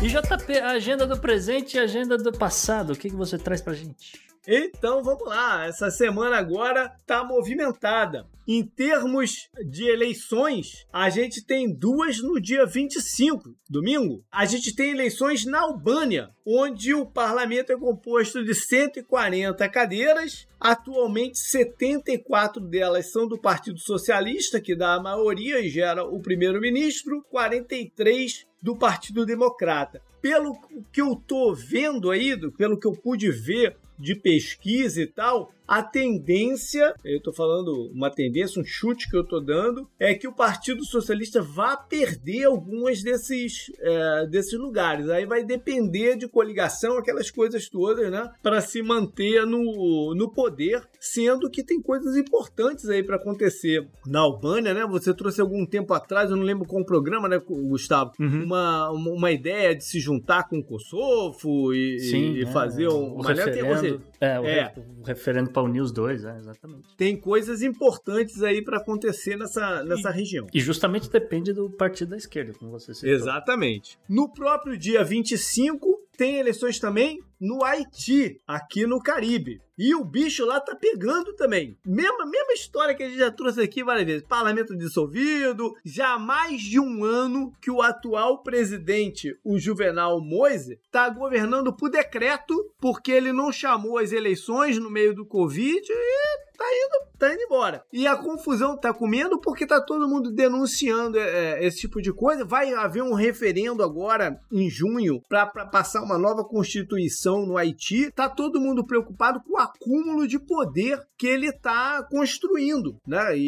E JP, a agenda do presente e a agenda do passado, o que, que você traz pra gente? Então vamos lá, essa semana agora tá movimentada. Em termos de eleições, a gente tem duas no dia 25, domingo. A gente tem eleições na Albânia, onde o parlamento é composto de 140 cadeiras. Atualmente, 74 delas são do Partido Socialista, que dá a maioria e gera o primeiro-ministro, 43 do Partido Democrata. Pelo que eu tô vendo aí, pelo que eu pude ver de pesquisa e tal, a tendência, eu tô falando uma tendência, um chute que eu tô dando, é que o Partido Socialista vá perder algumas desses, é, desses lugares. Aí vai depender de coligação, aquelas coisas todas, né? Para se manter no, no poder, sendo que tem coisas importantes aí para acontecer. Na Albânia, né? Você trouxe algum tempo atrás, eu não lembro qual programa, né, Gustavo? Uma, uma, uma ideia de se juntar com o Kosovo e, e é, fazer um, o referendo. É, o, é. referendo pra unir os dois, é, exatamente. tem coisas importantes aí para acontecer nessa, nessa região. E justamente depende do partido da esquerda, como você citou. Exatamente. No próprio dia 25, tem eleições também no Haiti, aqui no Caribe. E o bicho lá tá pegando também. Mesma, mesma história que a gente já trouxe aqui várias vezes. Parlamento dissolvido. Já há mais de um ano que o atual presidente, o Juvenal Moise, tá governando por decreto, porque ele não chamou as eleições no meio do Covid e tá indo, tá indo embora. E a confusão tá comendo porque tá todo mundo denunciando é, é, esse tipo de coisa. Vai haver um referendo agora em junho para passar uma nova constituição no Haiti. Tá todo mundo preocupado com o acúmulo de poder que ele tá construindo, né? E,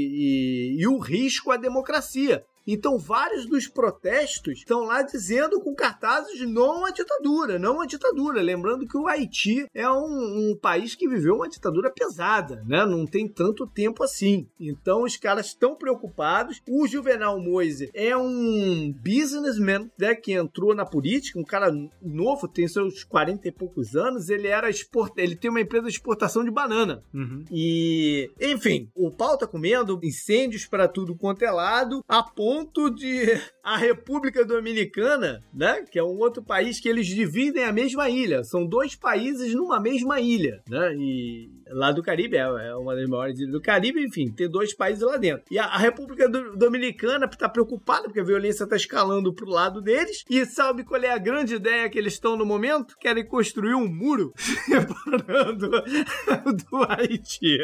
e- e o risco à democracia. Então, vários dos protestos estão lá dizendo com cartazes não à ditadura, não à ditadura. Lembrando que o Haiti é um, um país que viveu uma ditadura pesada, né? Não tem tanto tempo assim. Então, os caras estão preocupados. O Juvenal Moise é um businessman né, que entrou na política, um cara novo, tem seus 40 e poucos anos. Ele era export... ele tem uma empresa de exportação de banana. Uhum. E, enfim, o pau tá comendo, incêndios para tudo quanto é lado, a ponto de a República Dominicana, né, que é um outro país que eles dividem a mesma ilha. São dois países numa mesma ilha, né? E lá do Caribe é, é uma das maiores ilhas do Caribe, enfim, tem dois países lá dentro. E a, República Do- Dominicana tá preocupada porque a violência tá escalando pro lado deles. E sabe qual é a grande ideia que eles estão no momento? Querem construir um muro separando do Haiti.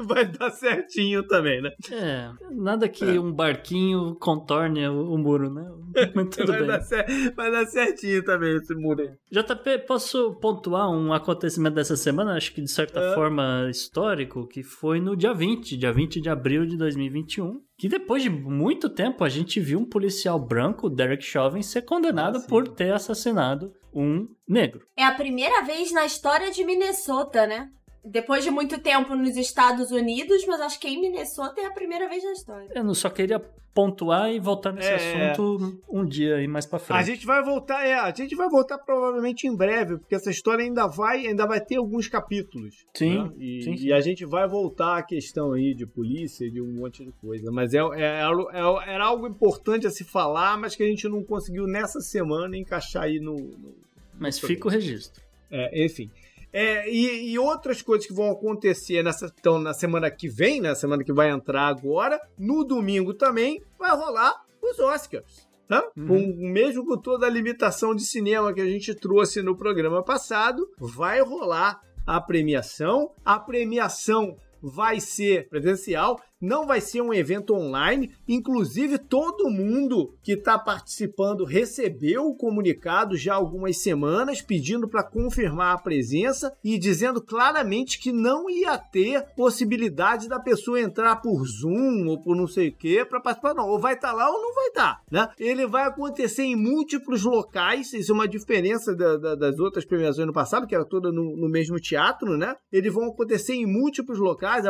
Vai dar certinho também, né? É, nada que um barquinho contorne o, o muro, né? Mas tudo vai, bem. dar cer- vai dar certinho também esse muro aí. JP, posso pontuar um acontecimento dessa semana, acho que de certa É. forma histórico, que foi no dia 20, dia 20 de abril de 2021, que depois de muito tempo a gente viu um policial branco, Derek Chauvin, ser condenado Ah, por ter assassinado um negro. É a primeira vez na história de Minnesota, né? Depois de muito tempo nos Estados Unidos, mas acho que em Minnesota é a primeira vez na história. Eu não só queria pontuar e voltar nesse É. assunto um dia aí mais pra A frente. gente vai voltar, é, a gente vai voltar provavelmente em breve, porque essa história ainda vai, ainda vai ter alguns capítulos. Sim, né? E, sim, sim. e a gente vai voltar à questão aí de polícia, de um monte de coisa. Mas é, é, é- era algo importante a se falar, mas que a gente não conseguiu nessa semana encaixar aí no. no- Mas fica o registro. é, enfim. É, e, e outras coisas que vão acontecer nessa, então, na semana que vem, na semana que vai entrar agora, no domingo também, vai rolar os Oscars. Né? Uhum. Com, mesmo com toda a limitação de cinema que a gente trouxe no programa passado, vai rolar a premiação. A premiação vai ser presencial, não vai ser um evento online. Inclusive, todo mundo que está participando recebeu o comunicado já há algumas semanas pedindo para confirmar a presença e dizendo claramente que não ia ter possibilidade da pessoa entrar por Zoom ou por não sei o que para participar, não. Ou vai estar lá ou não vai estar. Né? Ele vai acontecer em múltiplos locais, isso é uma diferença da- da- das outras premiações no passado, que era toda no, no mesmo teatro, né? Eles vão acontecer em múltiplos locais,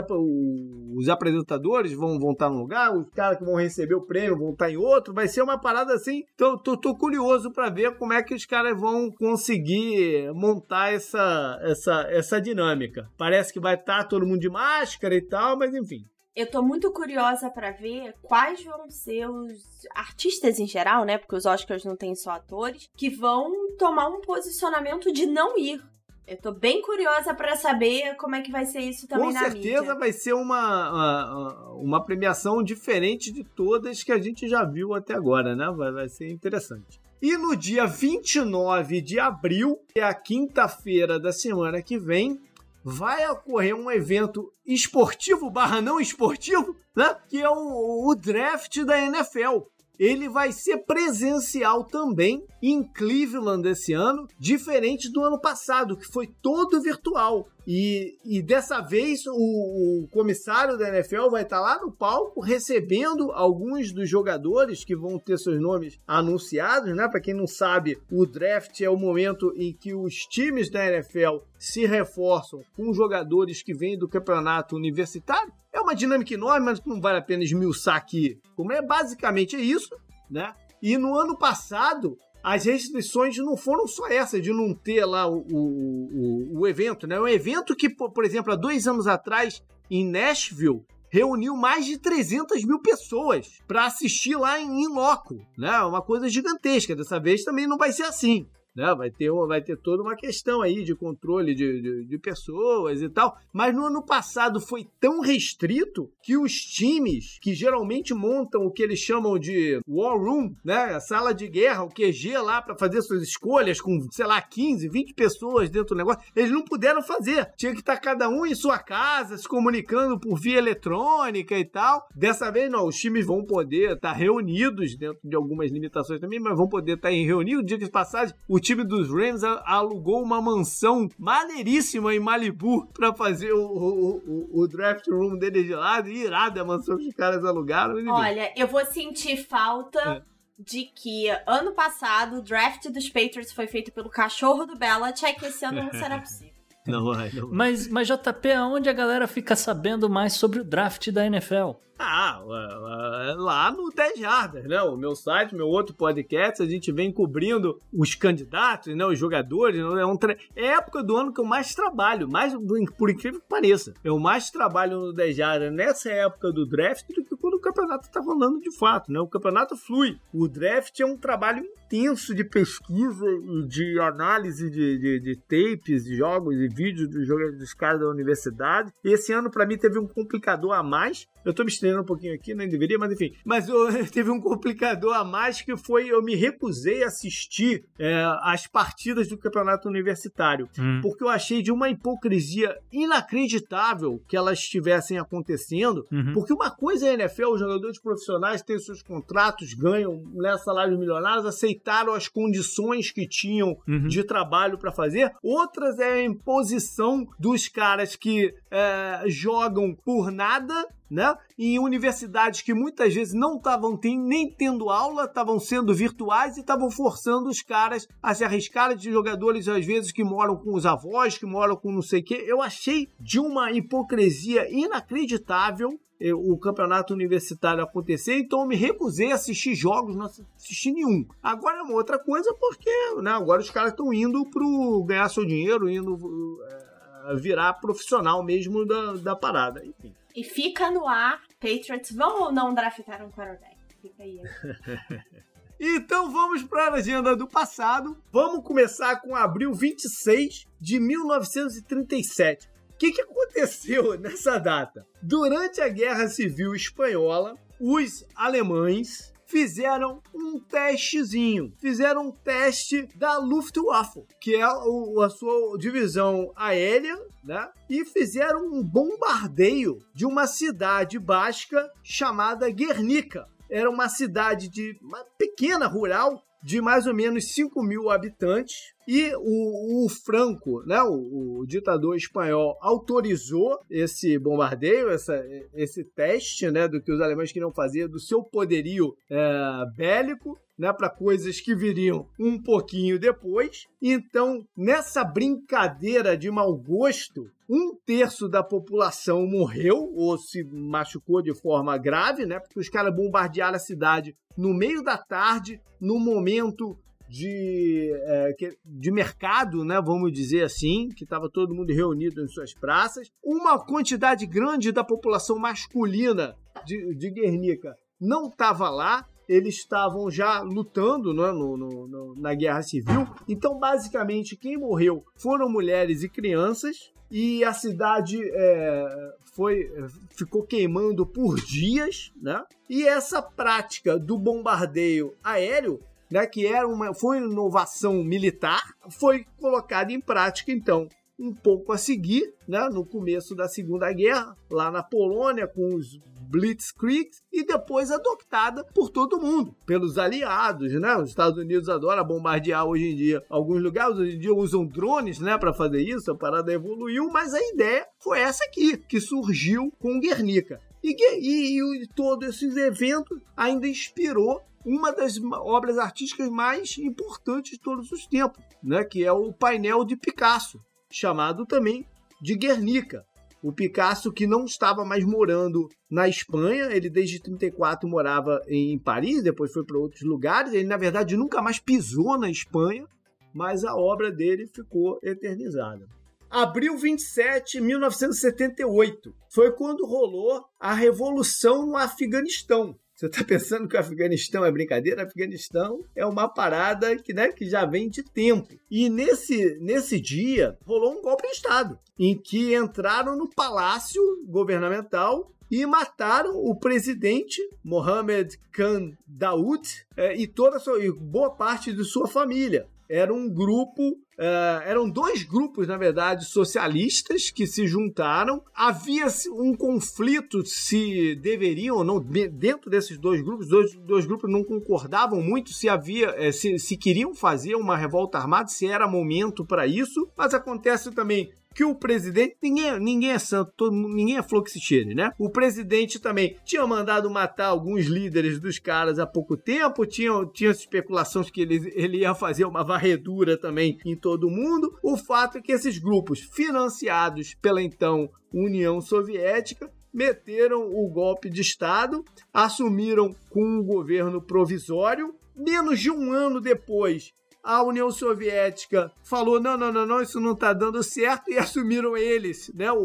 os apresentadores vão, vão estar num lugar, os caras que vão receber o prêmio vão estar em outro, vai ser uma parada assim. Então, tô, tô curioso para ver como é que os caras vão conseguir montar essa, essa, essa dinâmica. Parece que vai estar todo mundo de máscara e tal, mas enfim. Eu tô muito curiosa pra ver quais vão ser os artistas em geral, né? Porque os Oscars não tem só atores, que vão tomar um posicionamento de não ir. Eu tô bem curiosa pra saber como é que vai ser isso também Com na certeza mídia. vai ser uma, uma, uma premiação diferente de todas que a gente já viu até agora, né? Vai, vai ser interessante. E no dia 29 de abril, que é a quinta-feira da semana que vem, vai ocorrer um evento esportivo barra não esportivo, né? Que é o, o draft da NFL. Ele vai ser presencial também em Cleveland esse ano, diferente do ano passado, que foi todo virtual. E, e dessa vez o, o comissário da NFL vai estar lá no palco recebendo alguns dos jogadores que vão ter seus nomes anunciados, né? Para quem não sabe, o draft é o momento em que os times da NFL se reforçam com jogadores que vêm do campeonato universitário. É uma dinâmica enorme, mas não vale a pena esmiuçar aqui. Como é basicamente é isso, né? E no ano passado, as restrições não foram só essa de não ter lá o, o, o, evento, né? Um evento que, por exemplo, há dois anos atrás, em Nashville, reuniu mais de 300 mil pessoas para assistir lá em, loco, né? Uma coisa gigantesca. Dessa vez também não vai ser assim. Né? Vai, ter, vai ter toda uma questão aí de controle de, de, de pessoas e tal. Mas no ano passado foi tão restrito que os times que geralmente montam o que eles chamam de War Room, né? A sala de guerra, o QG lá para fazer suas escolhas com, sei lá, 15, 20 pessoas dentro do negócio, eles não puderam fazer. Tinha que estar cada um em sua casa, se comunicando por via eletrônica e tal. Dessa vez, não, os times vão poder estar reunidos dentro de algumas limitações também, mas vão poder estar em reunido. Diga de passagem, o time dos Rams alugou uma mansão maneiríssima em Malibu para fazer o, o, o- o draft room deles de lado. Irada a mansão que os caras alugaram. Olha, eu vou sentir falta É. de que ano passado o draft dos Patriots foi feito pelo cachorro do Belichick, esse ano não será possível. Não vai, não vai. Mas, mas JP, aonde a galera fica sabendo mais sobre o draft da NFL? Ah, é, é, lá no 10 Jardas, né? O meu site, meu outro podcast, a gente vem cobrindo os candidatos, né? Os jogadores. né? É, um tra- é a época do ano que eu mais trabalho, mais por incrível que pareça. Eu mais trabalho no 10 Jardas nessa época do draft do que quando o campeonato tá rolando de fato, né? O campeonato flui. O draft é um trabalho intenso de pesquisa de análise de, de, de tapes, de jogos e vídeos dos dos caras da universidade. Esse ano, pra mim, teve um complicador a mais. Eu tô me estendendo um pouquinho aqui, nem deveria, mas enfim. Mas eu, teve um complicador a mais que foi eu me recusei a assistir é, as partidas do campeonato universitário. Porque eu achei de uma hipocrisia inacreditável que elas estivessem acontecendo. Uhum. Porque uma coisa é a NFL, os jogadores profissionais têm seus contratos, ganham né, salários milionários, aceitaram as condições que tinham Uhum. de trabalho para fazer. Outras é a imposição dos caras que é, jogam por nada. Né? Em universidades que muitas vezes não estavam nem tendo aula, estavam sendo virtuais e estavam forçando os caras a se arriscarem de jogadores, às vezes, que moram com os avós, que moram com não sei o quê. Eu achei de uma hipocrisia inacreditável eh, o campeonato universitário acontecer, então eu me recusei a assistir jogos, não assisti nenhum. Agora é uma outra coisa, porque né, agora os caras estão indo pro ganhar seu dinheiro, indo eh, virar profissional mesmo da, da parada. Enfim. E fica no ar, Patriots vão ou não draftar um quarterback? Fica aí. Então vamos para a agenda do passado. Vamos começar com abril 26 de 1937. O que, que aconteceu nessa data? Durante a Guerra Civil Espanhola, os alemães fizeram um testezinho. Fizeram um teste da Luftwaffe, que é a sua divisão aérea, né? E fizeram um bombardeio de uma cidade basca chamada Guernica. Era uma cidade de uma pequena rural de mais ou menos 5 mil habitantes. E o, o Franco, né, o, o, ditador espanhol, autorizou esse bombardeio, essa, esse teste né, do que os alemães queriam fazer, do seu poderio é, bélico. Né, para coisas que viriam um pouquinho depois. Então, nessa brincadeira de mau gosto, um terço da população morreu ou se machucou de forma grave, né? Porque os caras bombardearam a cidade no meio da tarde, no momento de, é, de mercado, né, vamos dizer assim, que estava todo mundo reunido em suas praças. Uma quantidade grande da população masculina de, de Guernica não estava lá, eles estavam já lutando né, no, no, no, na guerra civil. Então, basicamente, quem morreu foram mulheres e crianças. E a cidade é, foi, ficou queimando por dias, né? E essa prática do bombardeio aéreo, né, que era uma, foi uma inovação militar, foi colocada em prática, então, um pouco a seguir, né, no começo da Segunda Guerra, lá na Polônia, com os Blitzkrieg e depois adoptada por todo mundo, pelos aliados, né? Os Estados Unidos adoram bombardear hoje em dia alguns lugares, hoje em dia usam drones, né, para fazer isso, a parada evoluiu, mas a ideia foi essa aqui, que surgiu com Guernica. E, e, e todo esse evento ainda inspirou uma das obras artísticas mais importantes de todos os tempos, né, que é o painel de Picasso, chamado também de Guernica. O Picasso que não estava mais morando na Espanha, ele desde 34 morava em Paris, depois foi para outros lugares. Ele na verdade nunca mais pisou na Espanha, mas a obra dele ficou eternizada. Abril 27, 1978, foi quando rolou a revolução no Afeganistão. Você está pensando que o Afeganistão é brincadeira? O Afeganistão é uma parada que, né, que já vem de tempo. E nesse, nesse dia rolou um golpe de Estado, em que entraram no palácio governamental e mataram o presidente Mohammed Khan Daoud é, e toda sua, e boa parte de sua família era um grupo, uh, eram dois grupos, na verdade, socialistas que se juntaram. Havia um conflito se deveriam ou não, dentro desses dois grupos, dois, dois grupos não concordavam muito se havia, eh, se, se queriam fazer uma revolta armada, se era momento para isso, mas acontece também que o presidente, ninguém, ninguém é santo, todo, ninguém é fluxichene, né? O presidente também tinha mandado matar alguns líderes dos caras há pouco tempo, tinha, tinha especulações que ele, ele ia fazer uma varredura também em todo mundo. O fato é que esses grupos, financiados pela então União Soviética, meteram o golpe de Estado, assumiram com um governo provisório. Menos de um ano depois, a União Soviética falou: não, não, não, não, isso não está dando certo, e assumiram eles né, o,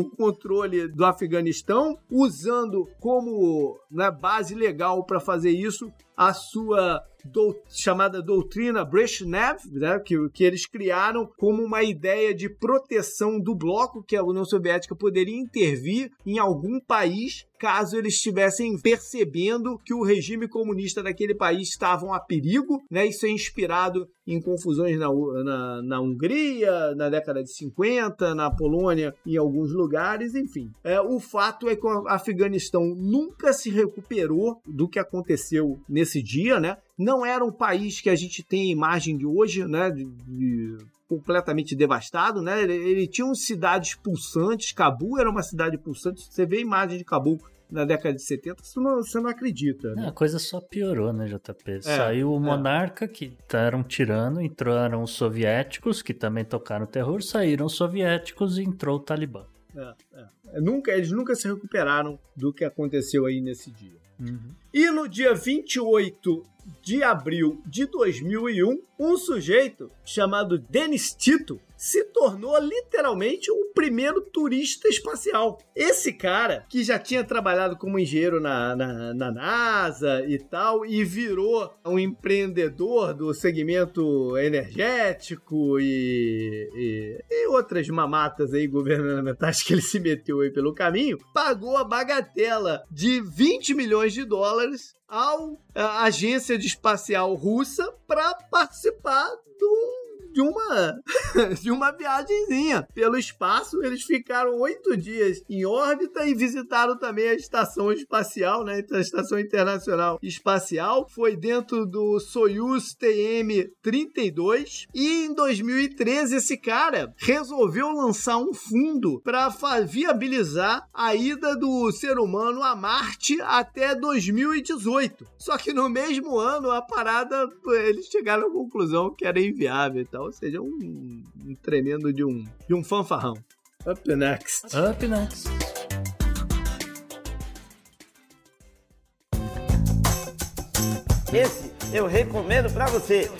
o controle do Afeganistão, usando como né, base legal para fazer isso a sua do, chamada doutrina Brezhnev, né, que, que eles criaram como uma ideia de proteção do bloco, que a União Soviética poderia intervir em algum país caso eles estivessem percebendo que o regime comunista daquele país estavam a perigo. Né? Isso é inspirado em confusões na, na, na Hungria, na década de 50, na Polônia, em alguns lugares, enfim. É, o fato é que o Afeganistão nunca se recuperou do que aconteceu nesse dia, né? Não era um país que a gente tem a imagem de hoje, né? De, de completamente devastado, né? Ele, ele, tinha cidades pulsantes, Cabu era uma cidade pulsante. Você vê a imagem de Cabu na década de 70, você não, você não acredita. Né? a coisa só piorou, né, JP? É, Saiu o é. monarca, que era um tirano, entraram os soviéticos, que também tocaram terror, saíram os soviéticos e entrou o Talibã. É, é. Nunca, eles nunca se recuperaram do que aconteceu aí nesse dia. Uhum. E no dia 28 de abril de 2001, um sujeito chamado Denis Tito se tornou literalmente o primeiro turista espacial. Esse cara, que já tinha trabalhado como engenheiro na, na, na NASA e tal, e virou um empreendedor do segmento energético e, e, e outras mamatas aí governamentais que ele se meteu aí pelo caminho, pagou a bagatela de 20 milhões de dólares ao à agência de espacial russa para participar do de uma de uma viagemzinha pelo espaço. Eles ficaram oito dias em órbita e visitaram também a estação espacial, né? A estação internacional espacial foi dentro do Soyuz TM-32 e em 2013 esse cara resolveu lançar um fundo para viabilizar a ida do ser humano a Marte até 2018. Só que no mesmo ano a parada eles chegaram à conclusão que era inviável e tal ou seja, um, um tremendo de um, de um fanfarrão. Up next. Up next. Esse eu recomendo pra você.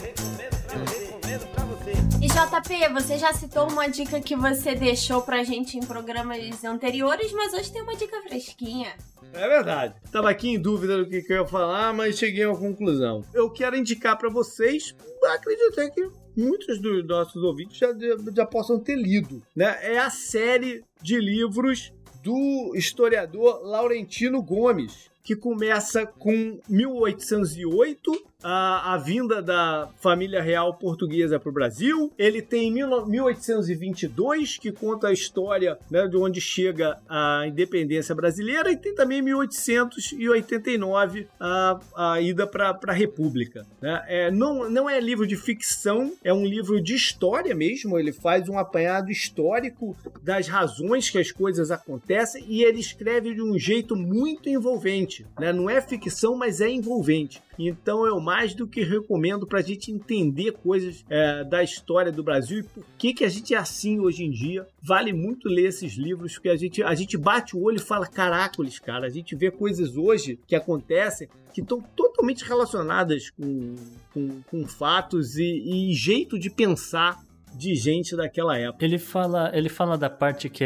E JP, você já citou uma dica que você deixou pra gente em programas anteriores, mas hoje tem uma dica fresquinha. É verdade. Tava aqui em dúvida do que, que eu ia falar, mas cheguei a uma conclusão. Eu quero indicar para vocês, acredito até que muitos dos nossos ouvintes já, já possam ter lido, né? É a série de livros do historiador Laurentino Gomes, que começa com 1808 a, a vinda da família real portuguesa para o Brasil. Ele tem 1822, que conta a história né, de onde chega a independência brasileira, e tem também 1889, a, a ida para a República. Né? É, não, não é livro de ficção, é um livro de história mesmo. Ele faz um apanhado histórico das razões que as coisas acontecem e ele escreve de um jeito muito envolvente. Né? Não é ficção, mas é envolvente. Então eu do que recomendo para a gente entender coisas é, da história do Brasil e por que, que a gente é assim hoje em dia. Vale muito ler esses livros, porque a gente, a gente bate o olho e fala: caracoles, cara, a gente vê coisas hoje que acontecem que estão totalmente relacionadas com, com, com fatos e, e jeito de pensar de gente daquela época. Ele fala, ele fala da parte que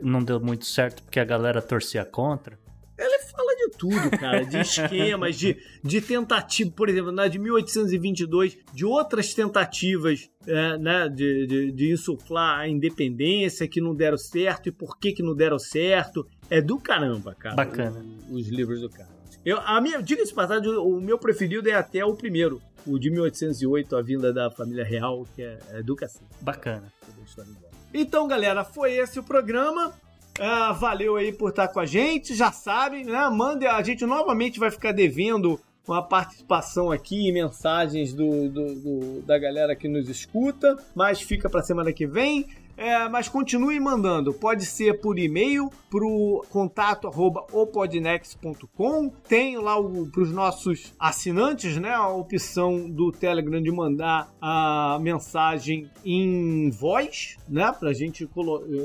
não deu muito certo porque a galera torcia contra. Ele fala de tudo, cara, de esquemas, de, de tentativa, por exemplo, na de 1822, de outras tentativas é, né, de, de, de, insuflar a independência que não deram certo e por que que não deram certo. É do caramba, cara. Bacana. O, os livros do cara. Eu, a minha, diga-se passagem, o meu preferido é até o primeiro, o de 1808, A Vinda da Família Real, que é, é do cacete. Bacana. Então, galera, foi esse o programa. Ah, valeu aí por estar com a gente. Já sabem, né? Mande, a gente novamente vai ficar devendo uma participação aqui e mensagens do, do, do, da galera que nos escuta, mas fica para semana que vem. É, mas continue mandando. Pode ser por e-mail pro contato arroba opodnext.com. Tem lá para os nossos assinantes, né? A opção do Telegram de mandar a mensagem em voz, né? Pra gente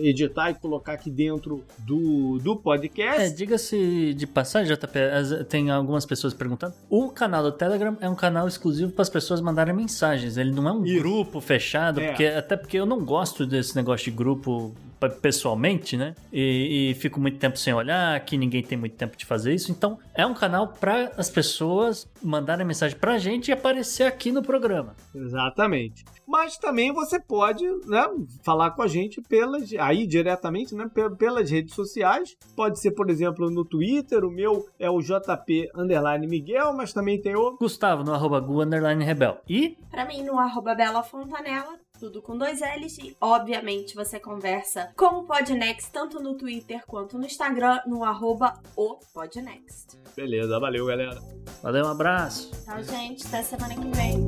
editar e colocar aqui dentro do, do podcast. É, diga-se de passagem, JP, tem algumas pessoas perguntando. O canal do Telegram é um canal exclusivo para as pessoas mandarem mensagens. Ele não é um Isso. grupo fechado, é. porque, até porque eu não gosto desse negócio negócio de grupo pessoalmente, né? E, e, fico muito tempo sem olhar, que ninguém tem muito tempo de fazer isso. Então, é um canal para as pessoas mandarem mensagem pra gente e aparecer aqui no programa. Exatamente. Mas também você pode, né, falar com a gente pelas aí diretamente, né, pelas redes sociais. Pode ser, por exemplo, no Twitter, o meu é o JP underline Miguel, mas também tem o Gustavo no arroba Gu underline Rebel. E para mim no arroba Bela Fontanella tudo com dois L's e, obviamente, você conversa com o Podnext tanto no Twitter quanto no Instagram, no arroba o Podnext. Beleza, valeu, galera. Valeu, um abraço. Tchau, gente. Até semana que vem.